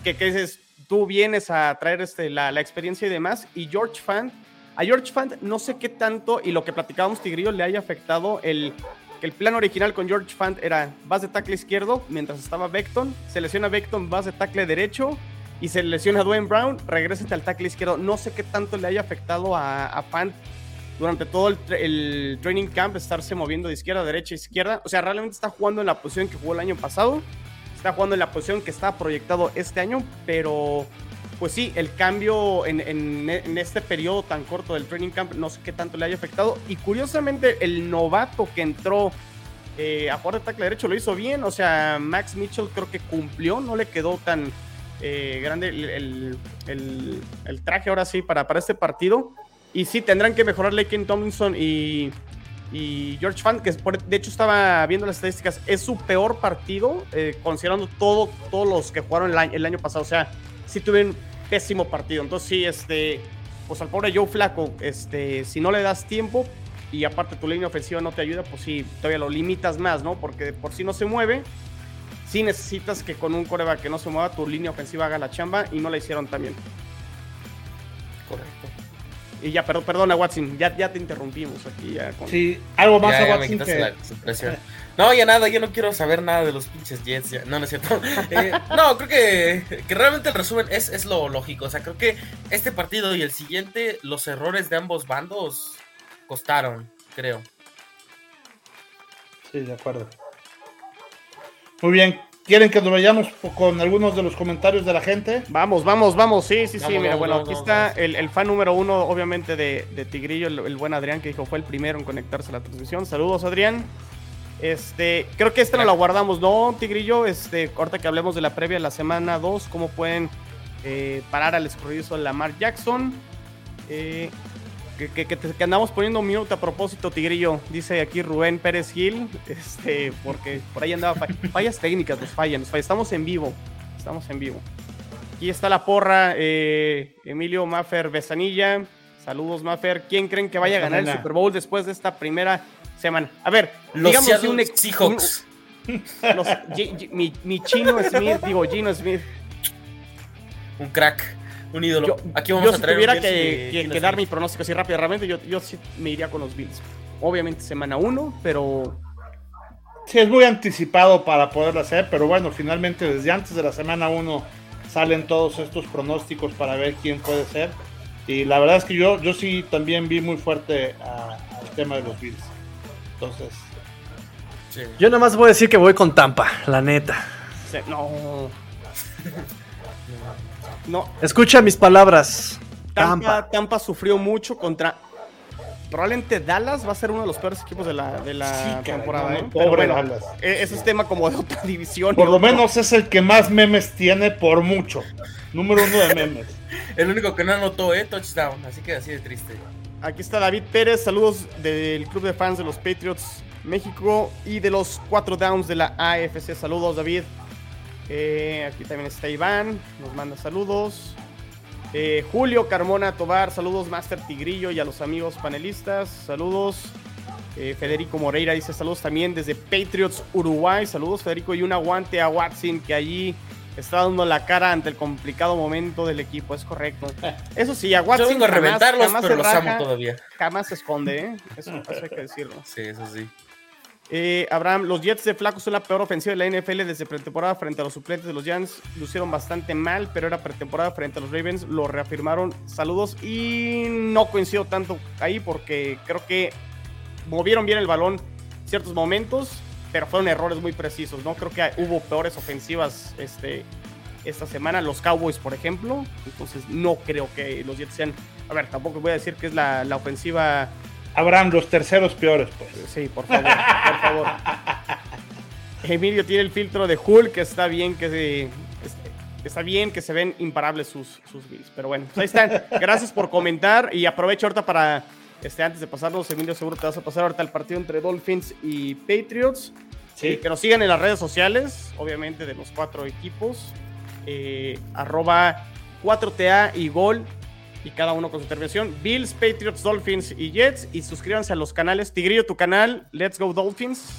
que, que dices, tú vienes a traer este, la, la, experiencia y demás, y George Fant, a George Fant no sé qué tanto, y lo que platicábamos Tigrillo le haya afectado el que el plan original con George Fant era vas de tackle izquierdo mientras estaba Beckton, se lesiona Beckton, vas de tackle derecho, y se lesiona a Dwayne Brown, regresa al tackle izquierdo. No sé qué tanto le haya afectado a, a Fant durante todo el, training camp estarse moviendo de izquierda a derecha, izquierda. O sea, realmente está jugando en la posición que jugó el año pasado. Está jugando en la posición que estaba proyectado este año, pero pues sí, el cambio en, este periodo tan corto del training camp, no sé qué tanto le haya afectado. Y curiosamente, el novato que entró eh, a jugar de tackle derecho lo hizo bien. O sea, Max Mitchell creo que cumplió, no le quedó tan, eh, grande el, traje ahora sí para, para este partido. Y sí, tendrán que mejorar Laken Tomlinson y, y George Fant, que de hecho estaba viendo las estadísticas, es su peor partido, eh, considerando todo, todos los que jugaron el año, pasado. O sea, sí tuvieron pésimo partido. Entonces sí, este, pues al pobre Joe Flaco, este, si no le das tiempo y aparte tu línea ofensiva no te ayuda, pues sí, todavía lo limitas más, ¿no? Porque por si no se mueve, sí necesitas que con un coreback que no se mueva, tu línea ofensiva haga la chamba y no la hicieron también. Correcto. Y ya, perdón, perdona, Watson, ya, ya te interrumpimos aquí. Ya Sí, algo más a Watson no, ya nada, yo no quiero saber nada de los pinches Jets. No, no es cierto. Eh, no, creo que, que, realmente el resumen es, es lo lógico. O sea, creo que este partido y el siguiente, los errores de ambos bandos costaron, creo. Sí, de acuerdo. Muy bien. ¿Quieren que nos vayamos con algunos de los comentarios de la gente? Vamos, vamos, vamos. Sí, sí, sí. Mira, bueno, aquí está el, fan número uno, obviamente, de, Tigrillo, el, buen Adrián, que dijo fue el primero en conectarse a la transmisión. Saludos, Adrián. Este, creo que esta no la guardamos, ¿no, Tigrillo? Este, ahorita que hablemos de la previa de la semana 2, cómo pueden eh, parar al escurridizo de Lamar Jackson. Eh, que, andamos poniendo mute a propósito, Tigrillo. Dice aquí Rubén Pérez Gil. Este, porque por ahí andaba. Fallas técnicas, nos fallan, Estamos en vivo. Estamos en vivo. Aquí está la porra. Eh, Emilio Maffer Besanilla. Saludos, Maffer. ¿Quién creen que vaya a ganar el Super Bowl después de esta primera semana? A ver, los digamos un Seahawks. mi, chino Smith, digo Gino Smith. Un crack un ídolo. Aquí vamos a traer si tuviera que, dar mi pronóstico así rápidamente, yo, yo sí me iría con los Bills. Obviamente semana 1, pero... Sí, es muy anticipado para poderlo hacer, pero bueno, finalmente desde antes de la semana 1 salen todos estos pronósticos para ver quién puede ser. Y la verdad es que yo, yo sí también vi muy fuerte al tema de los Bills. Entonces... Yo nada más voy a decir que voy con Tampa, la neta. no. No. Escucha mis palabras. Tampa, Tampa sufrió mucho contra probablemente Dallas va a ser uno de los peores equipos de la, de la temporada. ¿eh? Pobre Dallas. E, ese es tema como de otra división. Por lo menos es el que más memes tiene por mucho. Número uno de memes. el único que no anotó, ¿eh? Touchdown. Así que así de triste. Aquí está David Pérez. Saludos del club de fans de los Patriots México y de los cuatro downs de la AFC. Saludos, David. Eh, aquí también está Iván. Nos manda saludos. Eh, Julio Carmona Tobar, saludos Master Tigrillo y a los amigos panelistas, saludos. Eh, Federico Moreira dice saludos también desde Patriots Uruguay, saludos Federico y un aguante a Watson que allí está dando la cara ante el complicado momento del equipo, es correcto. Eso sí, a Watson jamás, reventarlos, pero los amo todavía. Jamás se esconde, ¿eh? eso hay que decirlo. Sí, eso sí. Eh, Abraham, los Jets de Flaco son la peor ofensiva de la NFL desde pretemporada frente a los suplentes de los Giants. Lucieron bastante mal, pero era pretemporada frente a los Ravens. Lo reafirmaron. Saludos. Y no coincido tanto ahí porque creo que movieron bien el balón ciertos momentos, pero fueron errores muy precisos. No creo que hubo peores ofensivas este, esta semana. Los Cowboys, por ejemplo. Entonces no creo que los Jets sean. A ver, tampoco voy a decir que es la, la ofensiva Habrán los terceros peores, pues. Sí, por favor, por favor. Emilio tiene el filtro de Hulk, que está bien que se, está bien que se ven imparables sus, sus bills. Pero bueno, pues ahí están. Gracias por comentar y aprovecho ahorita para, este, antes de pasarlos, Emilio, seguro te vas a pasar ahorita el partido entre Dolphins y Patriots. Sí. Eh, que nos sigan en las redes sociales, obviamente de los cuatro equipos. Eh, arroba 4TA y Gol y cada uno con su intervención. Bills, Patriots, Dolphins y Jets. Y suscríbanse a los canales. Tigrillo, tu canal, Let's Go Dolphins.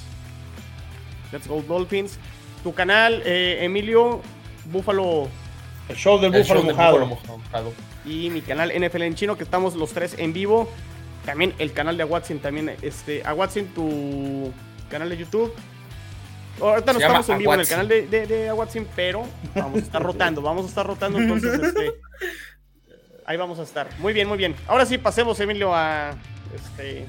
Let's Go Dolphins. Tu canal, eh, Emilio, Búfalo. El show del Búfalo, mojado. Y mi canal NFL en chino, que estamos los tres en vivo. También el canal de Watson, también este, a Watson, tu canal de YouTube. Ahorita no estamos en vivo en el canal de, de, de pero vamos a estar rotando, vamos a estar rotando entonces este ahí vamos a estar. Muy bien, muy bien. Ahora sí, pasemos, Emilio, a este.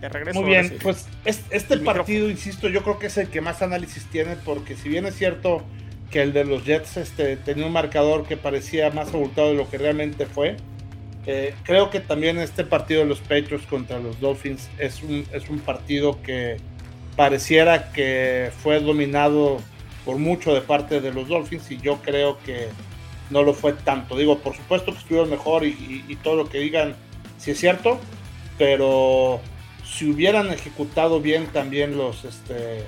De regreso. Muy bien, pues este partido, insisto, yo creo que es el que más análisis tiene, porque si bien es cierto que el de los Jets este, tenía un marcador que parecía más abultado de lo que realmente fue, eh, creo que también este partido de los Patriots contra los Dolphins es un, es un partido que pareciera que fue dominado por mucho de parte de los Dolphins y yo creo que no lo fue tanto. Digo, por supuesto que estuvieron mejor y, todo lo que digan, si es cierto, pero si hubieran ejecutado bien también los, este,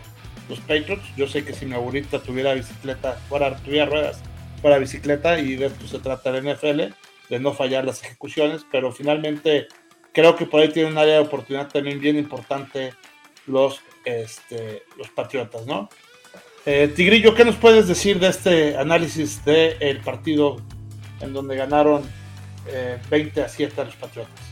los Patriots, yo sé que si mi abuelita tuviera bicicleta, fuera, tuviera ruedas, fuera bicicleta, y de esto se trata el NFL, de no fallar las ejecuciones, pero finalmente creo que por ahí tiene un área de oportunidad también bien importante los, este, los Patriotas, ¿no? Eh, Tigrillo, ¿qué nos puedes decir de este análisis del partido en donde ganaron 20 eh, a 7 a los Patriotas?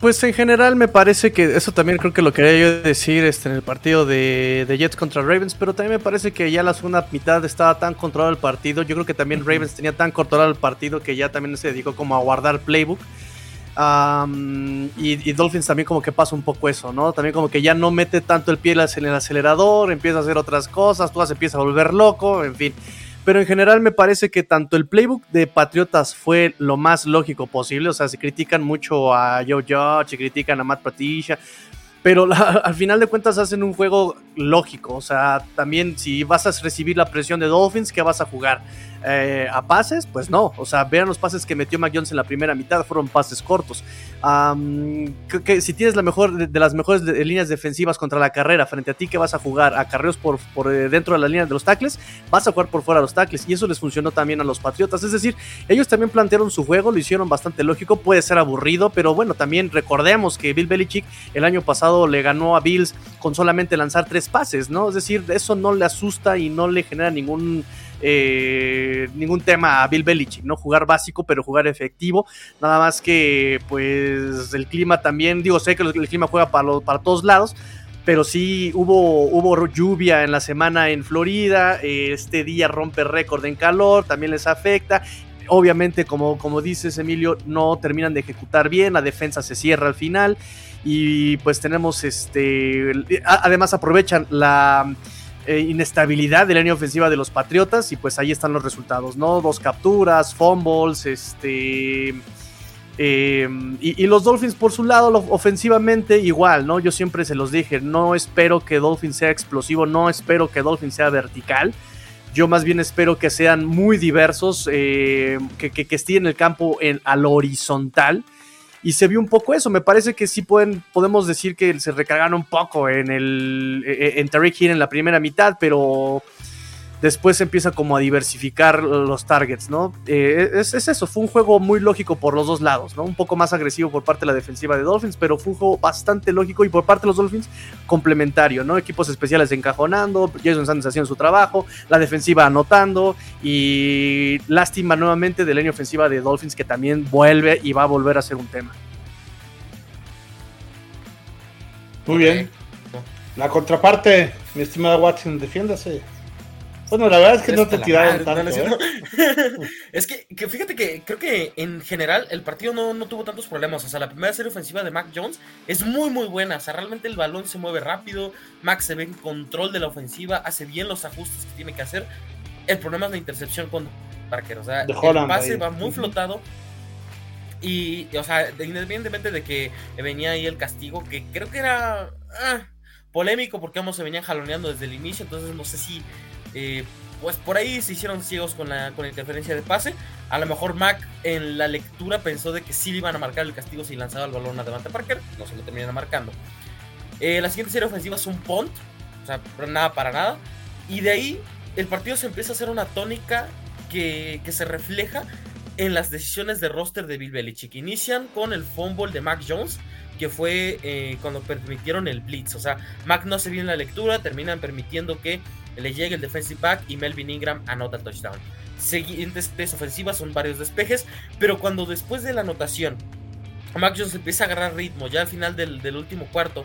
Pues en general me parece que eso también creo que lo quería yo decir este, en el partido de, Jets contra Ravens, pero también me parece que ya la segunda mitad estaba tan controlado el partido. Yo creo que también Ravens tenía tan controlado el partido que ya también se dedicó como a guardar playbook y, Dolphins también como que pasa un poco eso, ¿no? También como que ya no mete tanto el pie en el acelerador, empieza a hacer otras cosas, tú se empieza a volver loco, en fin. Pero en general me parece que tanto el playbook de Patriotas fue lo más lógico posible, o sea, se critican mucho a Joe Judge, se critican a Matt Patricia, pero al final de cuentas hacen un juego lógico, o sea, también si vas a recibir la presión de Dolphins, ¿qué vas a jugar? Eh, a pases, pues no. O sea, vean los pases que metió Mac Jones en la primera mitad, fueron pases cortos. que, si tienes la mejor de, las mejores líneas defensivas contra la carrera frente a ti, que vas a jugar a carreos por, por eh, dentro de la línea de los tackles, vas a jugar por fuera de los tackles. Y eso les funcionó también a los Patriotas. Es decir, ellos también plantearon su juego, lo hicieron bastante lógico. Puede ser aburrido, pero bueno, también recordemos que Bill Belichick el año pasado le ganó a Bills con solamente lanzar tres pases, ¿no? Es decir, eso no le asusta y no le genera ningún eh, ningún tema a Bill Belichick, ¿no? Jugar básico, pero jugar efectivo. Nada más que, pues, el clima también, digo, sé que el clima juega para, para todos lados, pero sí hubo, hubo lluvia en la semana en Florida, este día rompe récord en calor, también les afecta. Obviamente, como, como dices, Emilio, no terminan de ejecutar bien, la defensa se cierra al final y pues tenemos este, además aprovechan la eh, inestabilidad de la línea ofensiva de los Patriotas y pues ahí están los resultados, ¿no? Dos capturas, fumbles, este... Eh, y, los Dolphins por su lado, ofensivamente igual, ¿no? Yo siempre se los dije, no espero que Dolphins sea explosivo, no espero que Dolphins sea vertical. Yo más bien espero que sean muy diversos, eh, que, que, estén en el campo en, al horizontal. Y se vio un poco eso. Me parece que sí pueden, podemos decir que se recargaron un poco en el en Tariq Hill en la primera mitad, pero después empieza como a diversificar los targets, ¿no? Eh, es, eso, fue un juego muy lógico por los dos lados, ¿no? Un poco más agresivo por parte de la defensiva de Dolphins, pero fue un juego bastante lógico y por parte de los Dolphins complementario, ¿no? Equipos especiales encajonando, Jason Sanders haciendo su trabajo, la defensiva anotando y lástima nuevamente de la línea ofensiva de Dolphins que también vuelve y va a volver a ser un tema. Muy bien. La contraparte, mi estimada Watson, defiéndase. Bueno, la verdad es que no te tiraron tanto. ¿eh? es que, fíjate que creo que en general el partido no, tuvo tantos problemas. O sea, la primera serie ofensiva de Mac Jones es muy, muy buena. O sea, realmente el balón se mueve rápido. Mac se ve en control de la ofensiva, hace bien los ajustes que tiene que hacer. El problema es la intercepción con Parker. O sea, el pase va muy flotado. Y, o sea, independientemente de que venía ahí el castigo, que creo que era ah, polémico porque ambos se venían jaloneando desde el inicio. Entonces, no sé si eh, pues por ahí se hicieron ciegos con la, con interferencia de pase. A lo mejor Mac en la lectura pensó de que sí le iban a marcar el castigo si lanzaba el balón a Devante Parker. No se lo terminan marcando. Eh, la siguiente serie ofensiva es un punt. O sea, nada para nada. Y de ahí el partido se empieza a hacer una tónica que, se refleja en las decisiones de roster de Bill Belichick. Inician con el fumble de Mac Jones que fue eh, cuando permitieron el blitz. O sea, Mac no se bien la lectura, terminan permitiendo que le llegue el defensive back y Melvin Ingram anota touchdown. Siguientes tres ofensivas son varios despejes, pero cuando después de la anotación Mac Jones empieza a agarrar ritmo, ya al final del, último cuarto,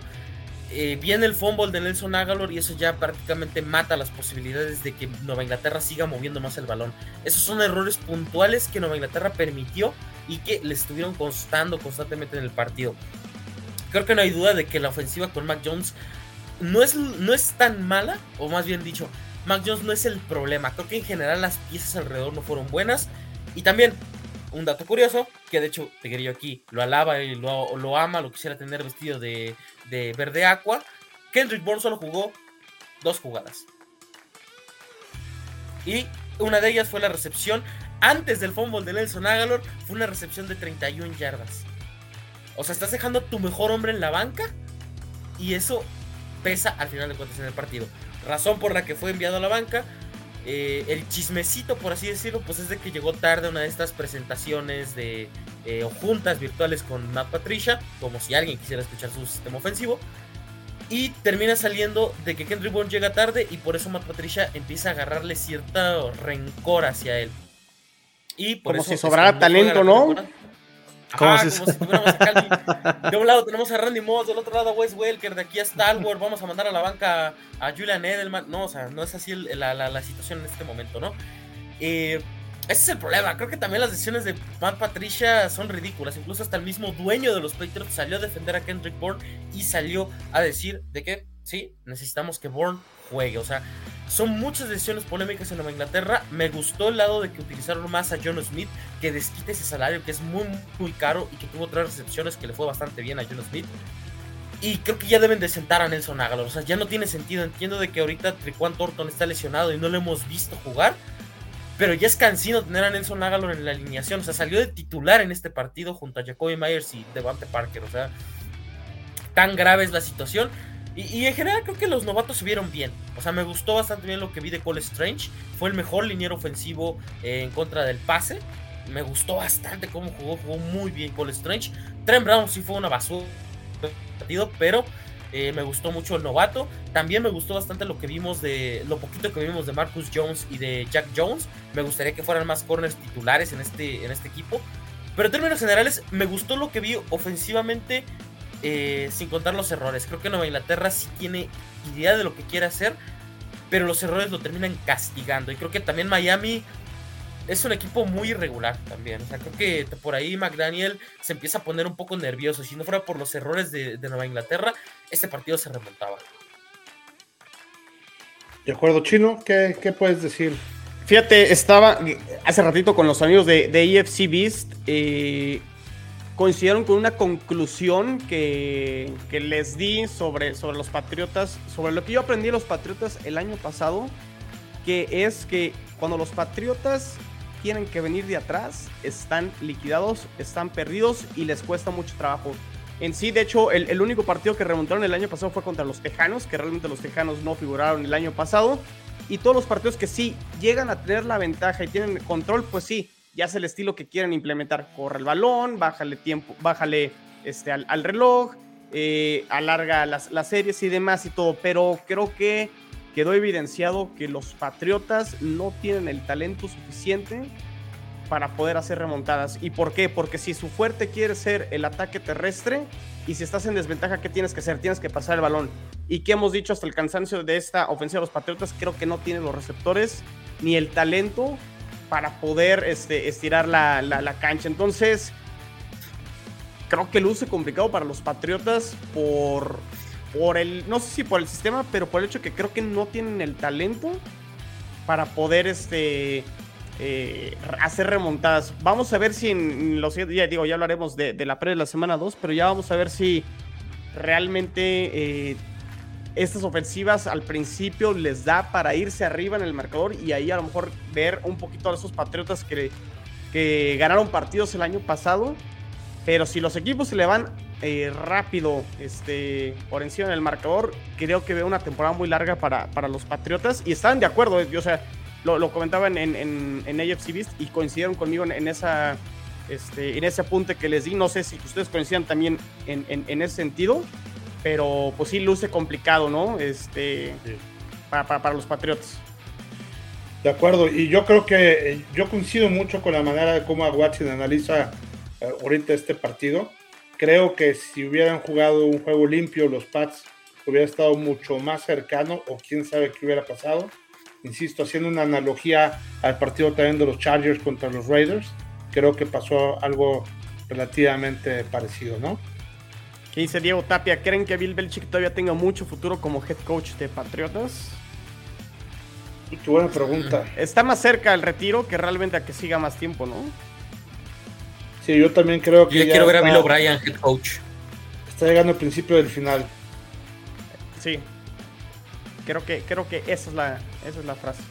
eh, viene el fumble de Nelson Aguilar y eso ya prácticamente mata las posibilidades de que Nueva Inglaterra siga moviendo más el balón. Esos son errores puntuales que Nueva Inglaterra permitió y que le estuvieron constando constantemente en el partido. Creo que no hay duda de que la ofensiva con Mac Jones no es, no es tan mala, o más bien dicho, Mac Jones no es el problema. Creo que en general las piezas alrededor no fueron buenas. Y también, un dato curioso, que de hecho yo aquí lo alaba y lo, lo ama, lo quisiera tener vestido de, de verde aqua. Kendrick Bourne solo jugó dos jugadas. Y una de ellas fue la recepción antes del fumble de Nelson Agalor. Fue una recepción de 31 yardas. O sea, estás dejando a tu mejor hombre en la banca. Y eso pesa al final de cuentas en el partido. Razón por la que fue enviado a la banca. Eh, el chismecito, por así decirlo, pues es de que llegó tarde una de estas presentaciones de eh, juntas virtuales con Matt Patricia, como si alguien quisiera escuchar su sistema ofensivo. Y termina saliendo de que Kendrick Bourne llega tarde y por eso Matt Patricia empieza a agarrarle cierto rencor hacia él. Y por como si sobrara talento, ¿no? Como si tuviéramos acá. De un lado tenemos a Randy Moss, del otro lado a Wes Welker, de aquí a Stalwart, vamos a mandar a la banca a Julian Edelman. No, o sea, no es así la, situación en este momento, ¿no? Eh, ese es el problema. Creo que también las decisiones de Matt Patricia son ridículas. Incluso hasta el mismo dueño de los Patriots salió a defender a Kendrick Bourne y salió a decir de que sí, necesitamos que Bourne juegue. O sea, son muchas decisiones polémicas en Nueva Inglaterra. Me gustó el lado de que utilizaron más a John Smith, que desquite ese salario que es muy, muy caro y que tuvo tres recepciones que le fue bastante bien a John Smith. Y creo que ya deben de sentar a Nelson Aguilar. O sea, ya no tiene sentido. Entiendo de que ahorita Triquan Thornton está lesionado y no lo hemos visto jugar. Pero ya es cansino tener a Nelson Aguilar en la alineación. O sea, salió de titular en este partido junto a Jacoby Myers y Devante Parker. O sea, tan grave es la situación. Y, en general creo que los novatos se vieron bien. O sea, me gustó bastante bien lo que vi de Cole Strange. Fue el mejor liniero ofensivo eh, en contra del pase. Me gustó bastante cómo jugó. Jugó muy bien Cole Strange. Trent Brown sí fue una basura partido, pero eh, me gustó mucho el novato. También me gustó bastante lo que vimos de. Lo poquito que vimos de Marcus Jones y de Jack Jones. Me gustaría que fueran más corners titulares en este, en este equipo. Pero en términos generales, me gustó lo que vi ofensivamente eh, sin contar los errores. Creo que Nueva Inglaterra sí tiene idea de lo que quiere hacer, pero los errores lo terminan castigando. Y creo que también Miami es un equipo muy irregular también. O sea, creo que por ahí McDaniel se empieza a poner un poco nervioso. Si no fuera por los errores de, Nueva Inglaterra, este partido se remontaba. De acuerdo, Chino, ¿qué, puedes decir? Fíjate, estaba hace ratito con los amigos de, de EFC Beast. Eh, coincidieron con una conclusión que, que, les di sobre, sobre los Patriotas, sobre lo que yo aprendí de los Patriotas el año pasado, que es que cuando los Patriotas tienen que venir de atrás, están liquidados, están perdidos y les cuesta mucho trabajo. En sí, de hecho, el, el, único partido que remontaron el año pasado fue contra los Tejanos, que realmente los Tejanos no figuraron el año pasado. Y todos los partidos que sí llegan a tener la ventaja y tienen control, pues sí, ya es el estilo que quieren implementar. Corre el balón, bájale tiempo, bájale este, al, reloj, eh, alarga las, series y demás y todo. Pero creo que quedó evidenciado que los Patriotas no tienen el talento suficiente para poder hacer remontadas. ¿Y por qué? Porque si su fuerte quiere ser el ataque terrestre y si estás en desventaja, ¿qué tienes que hacer? Tienes que pasar el balón. Y que hemos dicho hasta el cansancio de esta ofensiva de los Patriotas, creo que no tienen los receptores ni el talento para poder este, estirar la, cancha. Entonces, creo que luce complicado para los Patriotas por, por el, no sé si por el sistema, pero por el hecho que creo que no tienen el talento para poder este, eh, hacer remontadas. Vamos a ver si en los ya digo, ya hablaremos de, de la pre de la semana 2, pero ya vamos a ver si realmente eh, estas ofensivas al principio les da para irse arriba en el marcador y ahí a lo mejor ver un poquito a esos patriotas que, que ganaron partidos el año pasado. Pero si los equipos se le van eh, rápido este, por encima del marcador, creo que veo una temporada muy larga para, para los Patriotas y están de acuerdo. O sea, lo, lo comentaban en, en, en, AFC Beast y coincidieron conmigo en, en, esa, este, en ese apunte que les di. No sé si ustedes coincidan también en, en ese sentido, pero pues sí luce complicado, ¿no? Este, sí. para, para, para, los Patriotas. De acuerdo, y yo creo que eh, yo coincido mucho con la manera de cómo Watson analiza eh, ahorita este partido. Creo que si hubieran jugado un juego limpio, los Pats hubiera estado mucho más cercano, o quién sabe qué hubiera pasado insisto, haciendo una analogía al partido también de los Chargers contra los Raiders, creo que pasó algo relativamente parecido, ¿no? ¿Qué dice Diego Tapia? ¿Creen que Bill Belichick todavía tenga mucho futuro como head coach de Patriotas? Qué buena pregunta. Está más cerca el retiro que realmente a que siga más tiempo, ¿no? Sí, yo también creo que. Yo quiero ver está, a Bill O'Brien, head coach. Está llegando al principio del final. Sí, Creo que, creo que esa, es la, esa es la frase.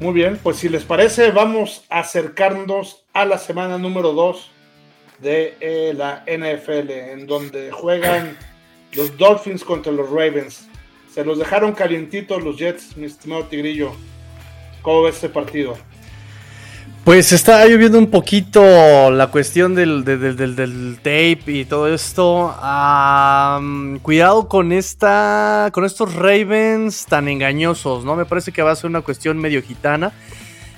Muy bien, pues si les parece, vamos a acercarnos a la semana número 2 de eh, la NFL, en donde juegan los Dolphins contra los Ravens. Se los dejaron calientitos los Jets, mi estimado Tigrillo. ¿Cómo ves este partido? Pues está lloviendo un poquito la cuestión del, del, del, tape y todo esto. Cuidado con esta. con estos Ravens tan engañosos, ¿no? Me parece que va a ser una cuestión medio gitana.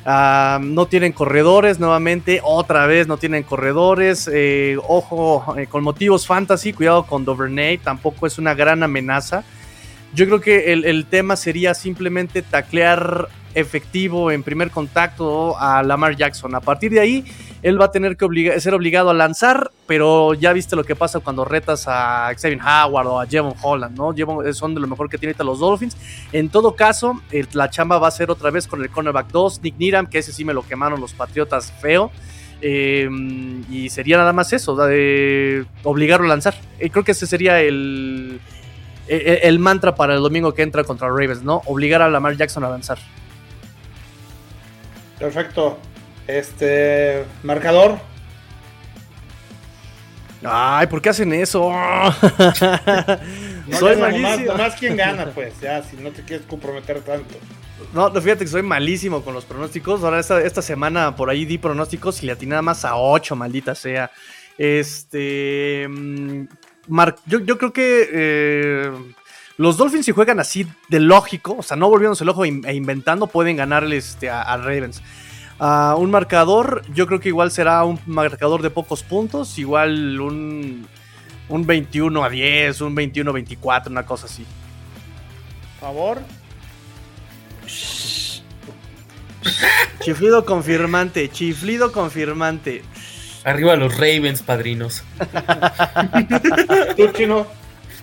Uh, no tienen corredores nuevamente, otra vez no tienen corredores. Eh, ojo, eh, con motivos fantasy, cuidado con Dovernay, tampoco es una gran amenaza. Yo creo que el, el tema sería simplemente taclear efectivo en primer contacto a Lamar Jackson. A partir de ahí, él va a tener que ser obligado a lanzar, pero ya viste lo que pasa cuando retas a Xavier Howard o a Jevon Holland, ¿no? Jevon, son de lo mejor que tiene ahorita los Dolphins. En todo caso, la chamba va a ser otra vez con el cornerback 2, Nick Niram, que ese sí me lo quemaron los Patriotas feo. Eh, y sería nada más eso, de obligarlo a lanzar. Y creo que ese sería el, el, el, mantra para el domingo que entra contra Ravens, ¿no? Obligar a Lamar Jackson a lanzar. Perfecto. Este. Marcador. Ay, ¿por qué hacen eso? no, soy malísimo. Nomás, nomás quien gana, pues, ya, si no te quieres comprometer tanto. No, fíjate que soy malísimo con los pronósticos. Ahora esta, esta semana por ahí di pronósticos y le atiné nada más a 8, maldita sea. Este. Mar, yo, yo, creo que. Eh, los Dolphins, si juegan así de lógico, o sea, no volviéndose el ojo e inventando, pueden ganarle este, a, a, Ravens. Uh, un marcador, yo creo que igual será un marcador de pocos puntos, igual un, un 21 a 10, un 21 a 24, una cosa así. Favor. Chiflido confirmante, chiflido confirmante. Arriba los Ravens, padrinos. ¿Tú, chino?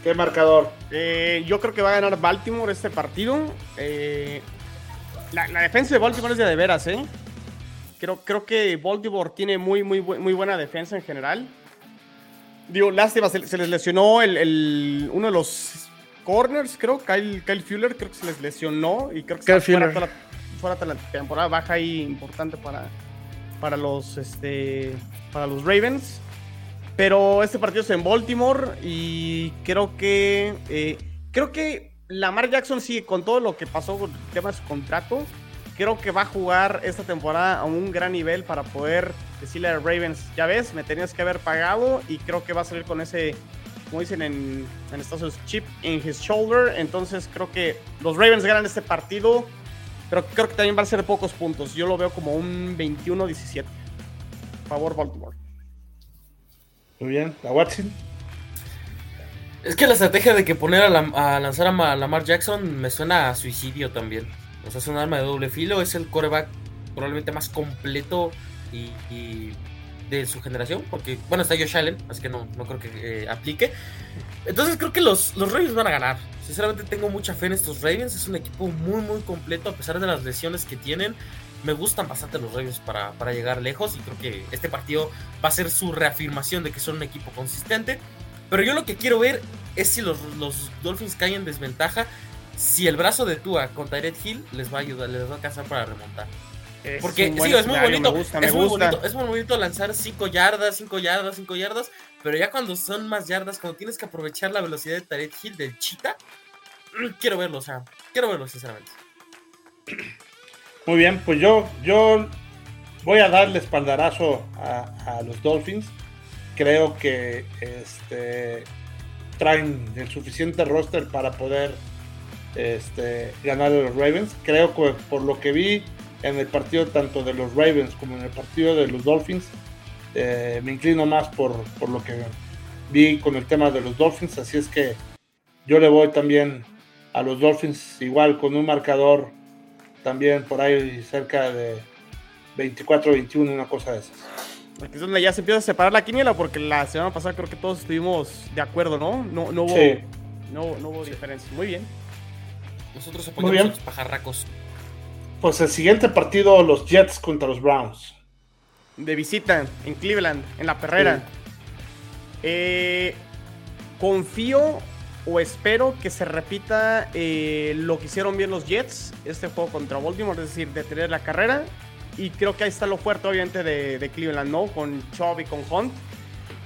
¿Qué marcador? Eh, yo creo que va a ganar Baltimore este partido. Eh, la, la, defensa de Baltimore es de, de veras, ¿eh? Creo, creo que Baltimore tiene muy, muy, muy buena defensa en general. Digo, lástima, se, les lesionó el, uno de los corners, creo, Kyle, Kyle Fuller, creo que se les lesionó y creo que Kyle fuera, toda la, fuera toda la temporada baja ahí importante para, para, los, este, para los Ravens. Pero este partido es en Baltimore y creo que eh, creo que Lamar Jackson sigue con todo lo que pasó con el tema de su contrato creo que va a jugar esta temporada a un gran nivel para poder decirle a Ravens, ya ves, me tenías que haber pagado y creo que va a salir con ese, como dicen en, en Estados Unidos, chip in his shoulder. Entonces creo que los Ravens ganan este partido, pero creo que también va a ser pocos puntos. Yo lo veo como un 21-17. Favor Baltimore. Muy bien, la Watson. Es que la estrategia de que poner a, a lanzar a Lamar Jackson me suena a suicidio también. O sea, es un arma de doble filo, es el coreback probablemente más completo y, de su generación, porque, bueno, está Josh Allen, así que no, no creo que eh, aplique. Entonces creo que los, los Ravens van a ganar. Sinceramente tengo mucha fe en estos Ravens, es un equipo muy, muy completo, a pesar de las lesiones que tienen. Me gustan bastante los Ravens para, para llegar lejos y creo que este partido va a ser su reafirmación de que son un equipo consistente. Pero yo lo que quiero ver es si los, los Dolphins caen en desventaja si el brazo de Tua con Tyreek Hill les va a ayudar, les va a alcanzar para remontar. Porque sí, es muy bonito. es, muy bonito es muy bonito lanzar 5 yardas, 5 yardas, 5 yardas. Pero ya cuando son más yardas, cuando tienes que aprovechar la velocidad de Tyreek Hill del Cheetah, mm, quiero verlo, o sea, quiero verlo, sinceramente. Muy bien, pues yo, yo voy a darle espaldarazo a, a los Dolphins. Creo que este, traen el suficiente roster para poder este, ganar a los Ravens. Creo que por lo que vi en el partido tanto de los Ravens como en el partido de los Dolphins, eh, me inclino más por, por, lo que vi con el tema de los Dolphins. Así es que yo le voy también a los Dolphins igual con un marcador también por ahí cerca de 24-21, una cosa de esas. Aquí es donde ya se empieza a separar la quiniela porque la semana pasada creo que todos estuvimos de acuerdo, ¿no? No, no hubo, no, no hubo diferencia. Muy bien. Nosotros apoyamos a los pajarracos. Pues el siguiente partido, los Jets contra los Browns. De visita en Cleveland, en la perrera. Eh, confío o espero que se repita eh, lo que hicieron bien los Jets, este juego contra Baltimore, es decir, detener la carrera. Y creo que ahí está lo fuerte, obviamente, de, Cleveland, ¿no? Con Chubb y con Hunt.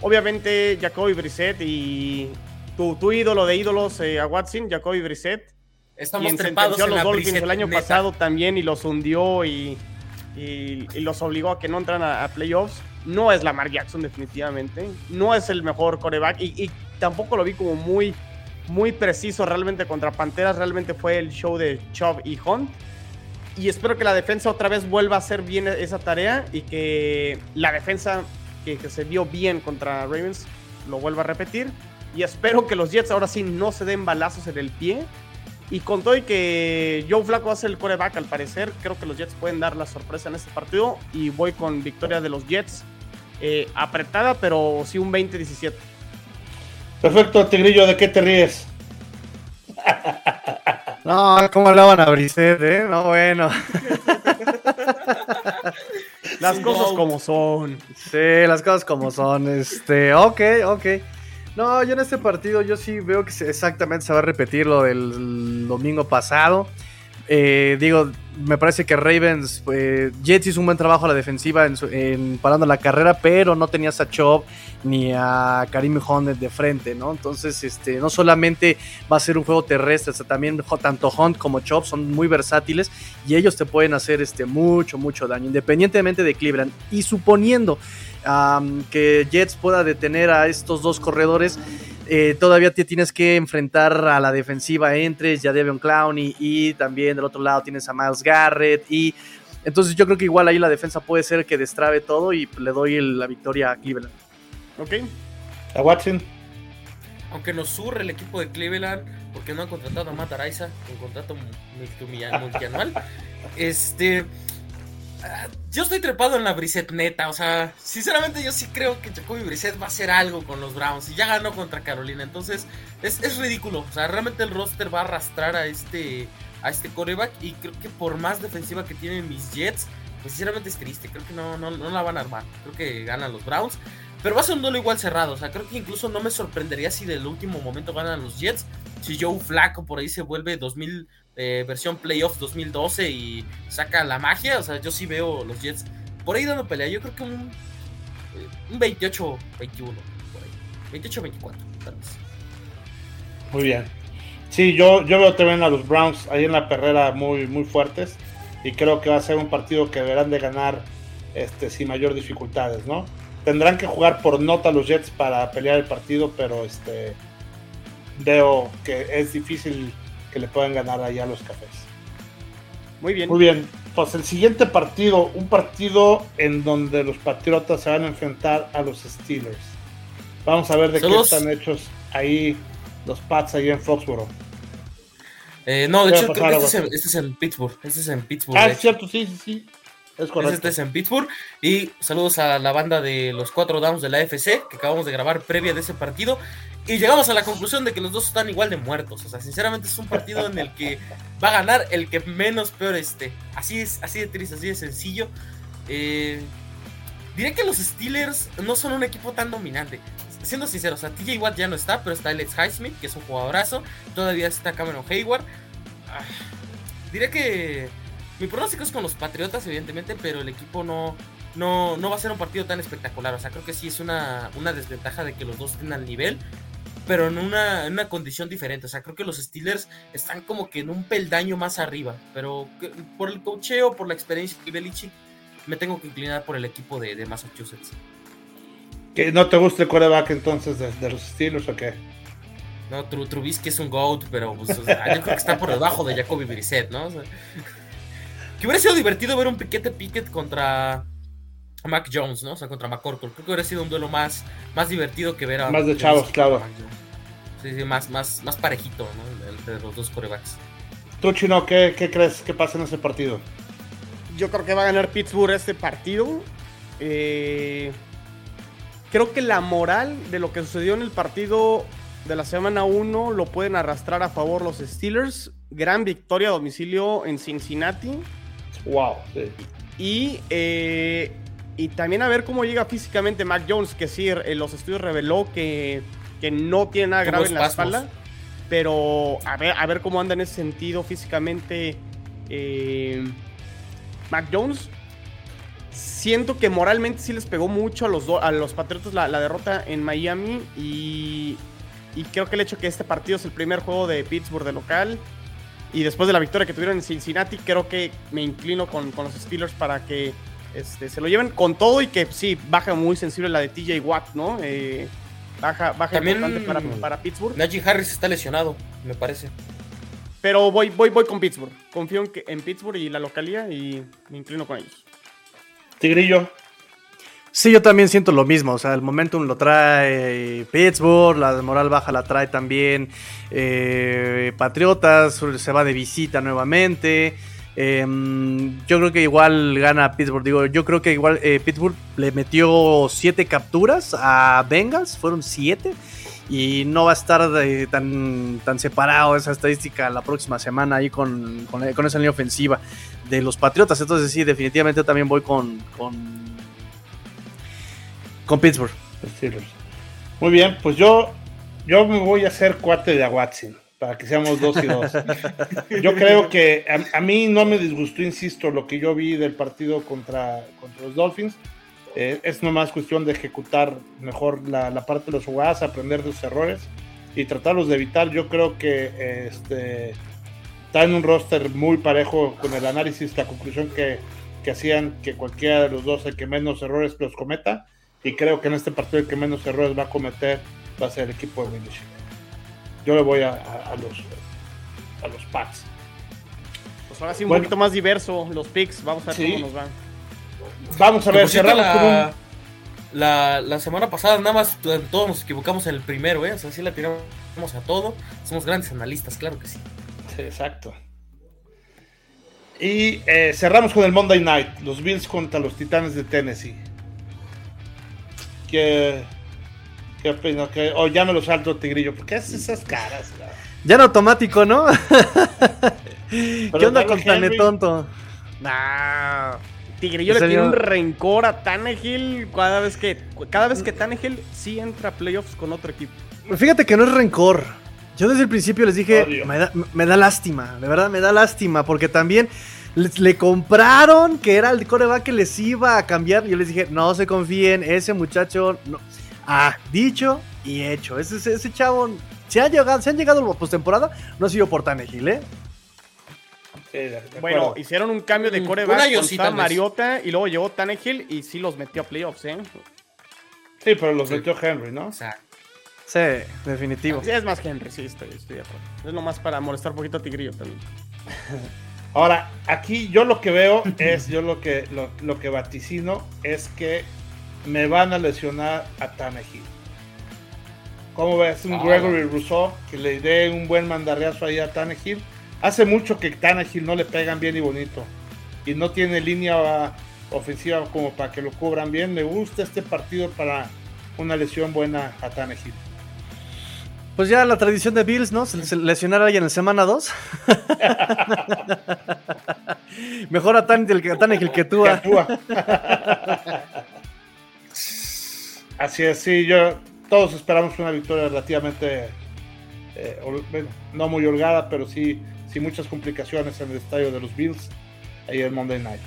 Obviamente, Jacoby Brissett y tu, tu ídolo de ídolos, eh, a Watson, Jacoby Brissett Estamos trepados en los Dolphins el año pasado también y los hundió y, y, los obligó a que no entran a, playoffs. No es Lamar Jackson definitivamente. No es el mejor coreback y, tampoco lo vi como muy, muy preciso realmente contra Panteras. Realmente fue el show de Chubb y Hunt. Y espero que la defensa otra vez vuelva a hacer bien esa tarea y que la defensa que, que se vio bien contra Ravens lo vuelva a repetir. Y espero que los Jets ahora sí no se den balazos en el pie y con todo y que Joe Flaco va a ser el coreback al parecer, creo que los Jets pueden dar la sorpresa en este partido y voy con victoria de los Jets. Eh, apretada, pero sí un 20-17. Perfecto, Tigrillo, ¿de qué te ríes? No, ¿cómo hablaban a Brissett, eh? No, bueno. las cosas como son. Sí, las cosas como son. Este, ok, ok. No, yo en este partido yo sí veo que exactamente se va a repetir lo del domingo pasado. Eh, digo, me parece que Ravens, eh, Jets hizo un buen trabajo a la defensiva en, parando la carrera, pero no tenías a Chop ni a Karim Hunt de frente, ¿no? Entonces, este, no solamente va a ser un juego terrestre, también tanto Hunt como Chop son muy versátiles y ellos te pueden hacer este, mucho, mucho daño, independientemente de Cleveland. Y suponiendo que Jets pueda detener a estos dos corredores, eh, todavía te tienes que enfrentar a la defensiva entre ya Devon Clown y, también del otro lado tienes a Miles Garrett y entonces yo creo que igual ahí la defensa puede ser que destrabe todo y le doy la victoria a Cleveland. Ok. A Watson. Aunque nos surre el equipo de Cleveland porque no han contratado a Matt Araiza, un contrato multianual. este yo estoy trepado en la Brissett neta, o sea, sinceramente yo sí creo que Jacoby Brissett va a hacer algo con los Browns y ya ganó contra Carolina, entonces es, ridículo, o sea, realmente el roster va a arrastrar a este, a este coreback y creo que por más defensiva que tienen mis Jets, pues sinceramente es triste. Creo que no, no, no la van a armar. Creo que ganan los Browns. Pero va a ser un duelo igual cerrado. O sea, creo que incluso no me sorprendería si del último momento ganan los Jets. Si Joe Flaco por ahí se vuelve 2000, eh, versión playoffs 2012 y saca la magia. O sea, yo sí veo los Jets por ahí dando pelea. Yo creo que un, eh, un 28-21. 28-24, tal vez. Muy bien. Sí, yo, yo veo también a los Browns ahí en la perrera muy, muy fuertes. Y creo que va a ser un partido que deberán de ganar este, sin mayor dificultades, ¿no? Tendrán que jugar por nota los Jets para pelear el partido, pero este veo que es difícil que le puedan ganar allá a los cafés. Muy bien. Muy bien. Pues el siguiente partido, un partido en donde los Patriotas se van a enfrentar a los Steelers. Vamos a ver de qué están hechos ahí los Pats ahí en Foxborough. Eh, no, de hecho, creo que este, este es, en, Pittsburgh. Este es en Pittsburgh. Ah, es cierto, sí, sí, sí. Es correcto. Este es en Pittsburgh. Y saludos a la banda de los cuatro downs de la FC que acabamos de grabar previa de ese partido. Y llegamos a la conclusión de que los dos están igual de muertos. O sea, sinceramente es un partido en el que va a ganar el que menos peor esté. Así es, así de triste, así de sencillo. Eh, diré que los Steelers no son un equipo tan dominante. Siendo sinceros, o sea, TJ Watt ya no está, pero está Alex Highsmith, que es un jugadorazo. Todavía está Cameron Hayward. Ah, diré que mi pronóstico es con los Patriotas, evidentemente, pero el equipo no, no, no va a ser un partido tan espectacular. O sea, creo que sí es una, una desventaja de que los dos estén al nivel, pero en una, en una condición diferente. O sea, creo que los Steelers están como que en un peldaño más arriba, pero por el cocheo, por la experiencia de Belichick, me tengo que inclinar por el equipo de, de Massachusetts. ¿Que no te gusta el quarterback entonces de, los Steelers o qué? No, Trubisky es un GOAT, pero pues, yo creo que está por debajo de Jacoby Brissett, ¿no? que hubiera sido divertido ver un piquete Pickett contra Mac Jones, ¿no? O sea, contra McCorkle. Creo que hubiera sido un duelo más, más divertido que ver a. Más de chavos, claro. Sí, sí, más, más, más parejito, ¿no? Entre los dos corebacks. Tú, Chino, ¿qué, ¿qué, crees que pasa en ese partido? Yo creo que va a ganar Pittsburgh este partido. Eh, creo que la moral de lo que sucedió en el partido de la semana 1 lo pueden arrastrar a favor los Steelers. Gran victoria a domicilio en Cincinnati. Wow. Y, eh, y también a ver cómo llega físicamente Mac Jones, que sí, eh, los estudios reveló que, que no tiene nada grave en la espalda. Pero a ver, a ver cómo anda en ese sentido físicamente eh, Mac Jones siento que moralmente sí les pegó mucho a los, a los Patriotas la, derrota en Miami y, creo que el hecho que este partido es el primer juego de Pittsburgh de local y después de la victoria que tuvieron en Cincinnati, creo que me inclino con, los Steelers para que este, se lo lleven con todo y que sí, baja muy sensible la de TJ Watt, ¿no? Eh, baja baja importante para, para, Pittsburgh. Najee Harris está lesionado, me parece. Pero voy, voy, voy con Pittsburgh. Confío en, que, en Pittsburgh y la localía y me inclino con ellos. Tigrillo. Sí, yo también siento lo mismo. O sea, el momentum lo trae Pittsburgh, la moral baja la trae también eh, Patriotas, se va de visita nuevamente. Em, yo creo que igual gana Pittsburgh. Digo, yo creo que igual eh, Pittsburgh le metió siete capturas a Bengals, fueron siete. Y no va a estar tan, tan separado esa estadística la próxima semana ahí con, con, con esa línea ofensiva de los Patriotas. Entonces sí, definitivamente también voy con, con, con Pittsburgh. Muy bien, pues yo, yo me voy a hacer cuate de Aguatzin, para que seamos dos y dos. yo creo que a, mí no me disgustó, insisto, lo que yo vi del partido contra, contra los Dolphins. Eh, es nomás cuestión de ejecutar mejor la, la, parte de los jugadas, aprender de los errores y tratarlos de evitar. Yo creo que este está en un roster muy parejo con el análisis, la conclusión que, hacían que cualquiera de los dos, el que menos errores los cometa, y creo que en este partido el que menos errores va a cometer va a ser el equipo de Windows. Yo le voy a, los a los Pats. Pues ahora sí un poquito más diverso los picks, vamos a ver cómo nos van. Vamos a ver, cerramos la, con un... la, la, semana pasada nada más todos nos equivocamos en el primero, ¿eh? O sea, sí la tiramos a todo. Somos grandes analistas, claro que sí exacto. Y eh, cerramos con el Monday Night, los Bills contra los Titanes de Tennessee. ¿Qué, qué oh, ya me lo salto, Tigrillo. ¿Por qué haces esas caras? Ya en automático, ¿no? ¿Qué onda con tan tonto? Nah. Tigrillo le tiene un rencor a Tannehill cada vez que cada vez que Tannehill sí entra a playoffs con otro equipo. Fíjate que no es rencor. Yo desde el principio les dije, me da, me da, lástima, de verdad me da lástima, porque también le, compraron que era el coreback que les iba a cambiar. Yo les dije, no se confíen, ese muchacho no. Ah, dicho y hecho. Ese, ese, chavo, se, ha llegado, se han llegado a postemporada, no ha sido por Tannehill, ¿eh? bueno, hicieron un cambio de mm, coreback con Mariota y luego llegó Tannehill y sí los metió a playoffs, ¿eh? Sí, pero los metió Henry, ¿no? Sí, definitivo. Sí, es más Henry, sí, estoy, estoy de acuerdo. Es nomás para molestar un poquito a Tigrillo también. Ahora, aquí yo lo que veo es, yo lo que, lo, que vaticino es que me van a lesionar a Tannehill. ¿Cómo ves? Un ah, Gregory Rousseau que le dé un buen mandarreazo ahí a Tannehill Hace mucho que Tannehill no le pegan bien y bonito. Y no tiene línea ofensiva como para que lo cubran bien. Me gusta este partido para una lesión buena a Tannehill. Pues ya la tradición de Bills, ¿no? Lesionar a alguien en semana 2. Mejor a Tannehill que, que tú. Así es, sí, yo todos esperamos una victoria relativamente, eh, no muy holgada, pero sí sin muchas complicaciones en el estadio de los Bills ahí el Monday Night.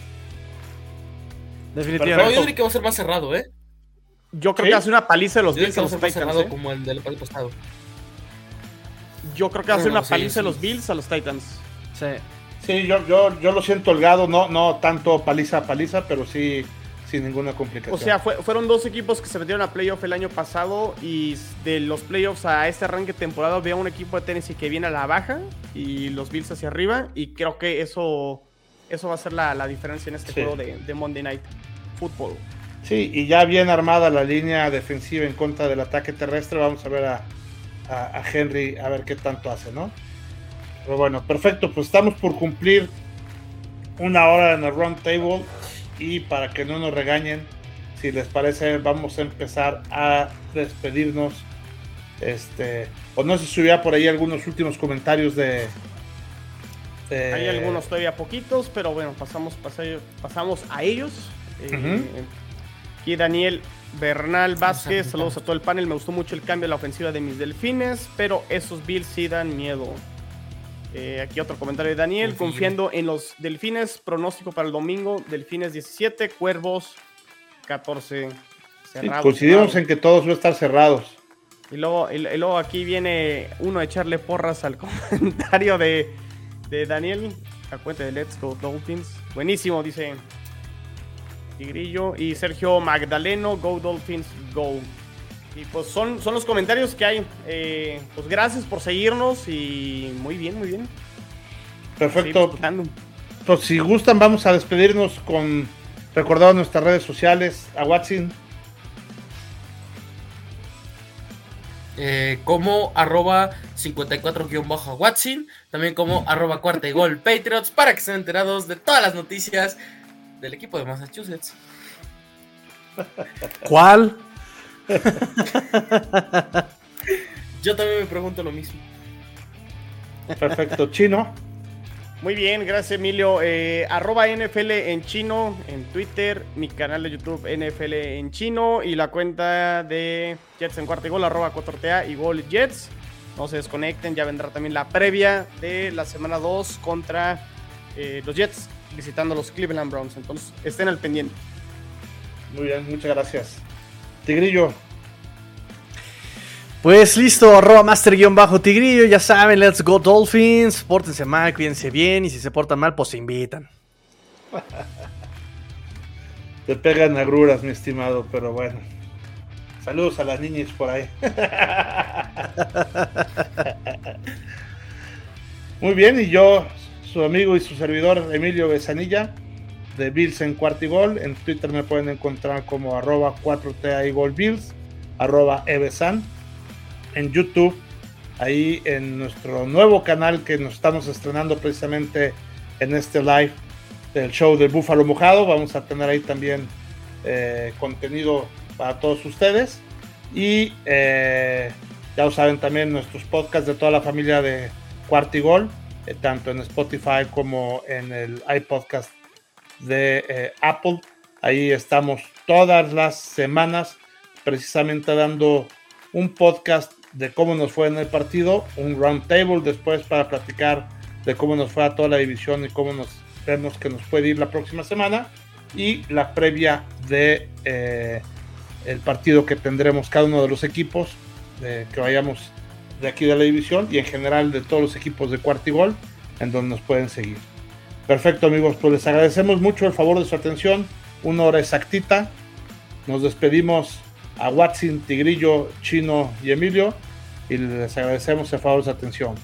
Definitivamente. yo diría que va a ser más cerrado, ¿eh? Yo creo que va a ser una paliza de los Bills a los Titans. Cerrado ¿eh? como el del pasado. Yo creo que va a ser una paliza de los Bills a los Titans. Sí. Sí, yo, yo, yo lo siento holgado, no, no tanto paliza a paliza, pero sí sin ninguna complicación. O sea, fueron dos equipos que se metieron a playoff el año pasado y de los playoffs a este arranque de temporada había un equipo de Tennessee que viene a la baja y los Bills hacia arriba y creo que eso, eso va a ser la, diferencia en este juego de, Monday Night Football. Sí, y ya bien armada la línea defensiva en contra del ataque terrestre, vamos a ver a, a Henry a ver qué tanto hace, ¿no? Pero bueno, perfecto, pues estamos por cumplir una hora en el round table y para que no nos regañen, si les parece, vamos a empezar a despedirnos. Este, o no sé si hubiera por ahí algunos últimos comentarios de. Hay algunos todavía poquitos, pero bueno, pasamos, pasamos a ellos. Eh, aquí Daniel Bernal Vázquez, saludos a todo el panel. Me gustó mucho el cambio de la ofensiva de mis delfines, pero esos Bills sí dan miedo. Eh, aquí otro comentario de Daniel, confiando en los Delfines, pronóstico para el domingo, Delfines 17, Cuervos 14. Cerrados, coincidimos en que todos van a estar cerrados. Y luego, y, luego aquí viene uno a echarle porras al comentario de, de Daniel, a cuenta de Let's Go Dolphins. Buenísimo, dice Tigrillo. Y Sergio Magdaleno, Go Dolphins, Go. Y pues son, son los comentarios que hay. Eh, pues gracias por seguirnos y muy bien, muy bien. Perfecto. Pues si gustan, vamos a despedirnos con recordar nuestras redes sociales. A Watson. Eh, como arroba 54-Watson, también como arroba cuarta y gol Patriots, para que estén enterados de todas las noticias del equipo de Massachusetts. ¿Cuál? Yo también me pregunto lo mismo. Perfecto, chino. Muy bien, gracias Emilio. Eh, arroba NFL en chino en Twitter, mi canal de YouTube NFL en chino y la cuenta de Jets en cuarto y gol, arroba 4TA y gol Jets. No se desconecten, ya vendrá también la previa de la semana 2 contra eh, los Jets visitando los Cleveland Browns. Entonces estén al pendiente. Muy bien, muchas gracias. Tigrillo. Pues listo, arroba master-tigrillo, ya saben, let's go Dolphins, pórtense mal, cuídense bien y si se portan mal, pues se invitan. Te pegan agruras, mi estimado, pero bueno. Saludos a las niñas por ahí. Muy bien, y yo, su amigo y su servidor Emilio Besanilla, de Bills en Cuartigol. En Twitter me pueden encontrar como arroba 4T Bills, arroba Evesan. En YouTube, ahí en nuestro nuevo canal que nos estamos estrenando precisamente en este live del show del Búfalo Mojado. Vamos a tener ahí también eh, contenido para todos ustedes. Y eh, ya saben también nuestros podcasts de toda la familia de Cuartigol, eh, tanto en Spotify como en el iPodcast de eh, Apple. Ahí estamos todas las semanas precisamente dando un podcast de cómo nos fue en el partido, un round table después para platicar de cómo nos fue a toda la división y cómo nos vemos que nos puede ir la próxima semana y la previa de eh, el partido que tendremos cada uno de los equipos que vayamos de aquí de la división y en general de todos los equipos de Cuartigol en donde nos pueden seguir. Perfecto amigos, pues les agradecemos mucho el favor de su atención, una hora exactita. Nos despedimos a Watson, Tigrillo, Chino y Emilio y les agradecemos el favor de su atención.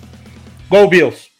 Go Bills!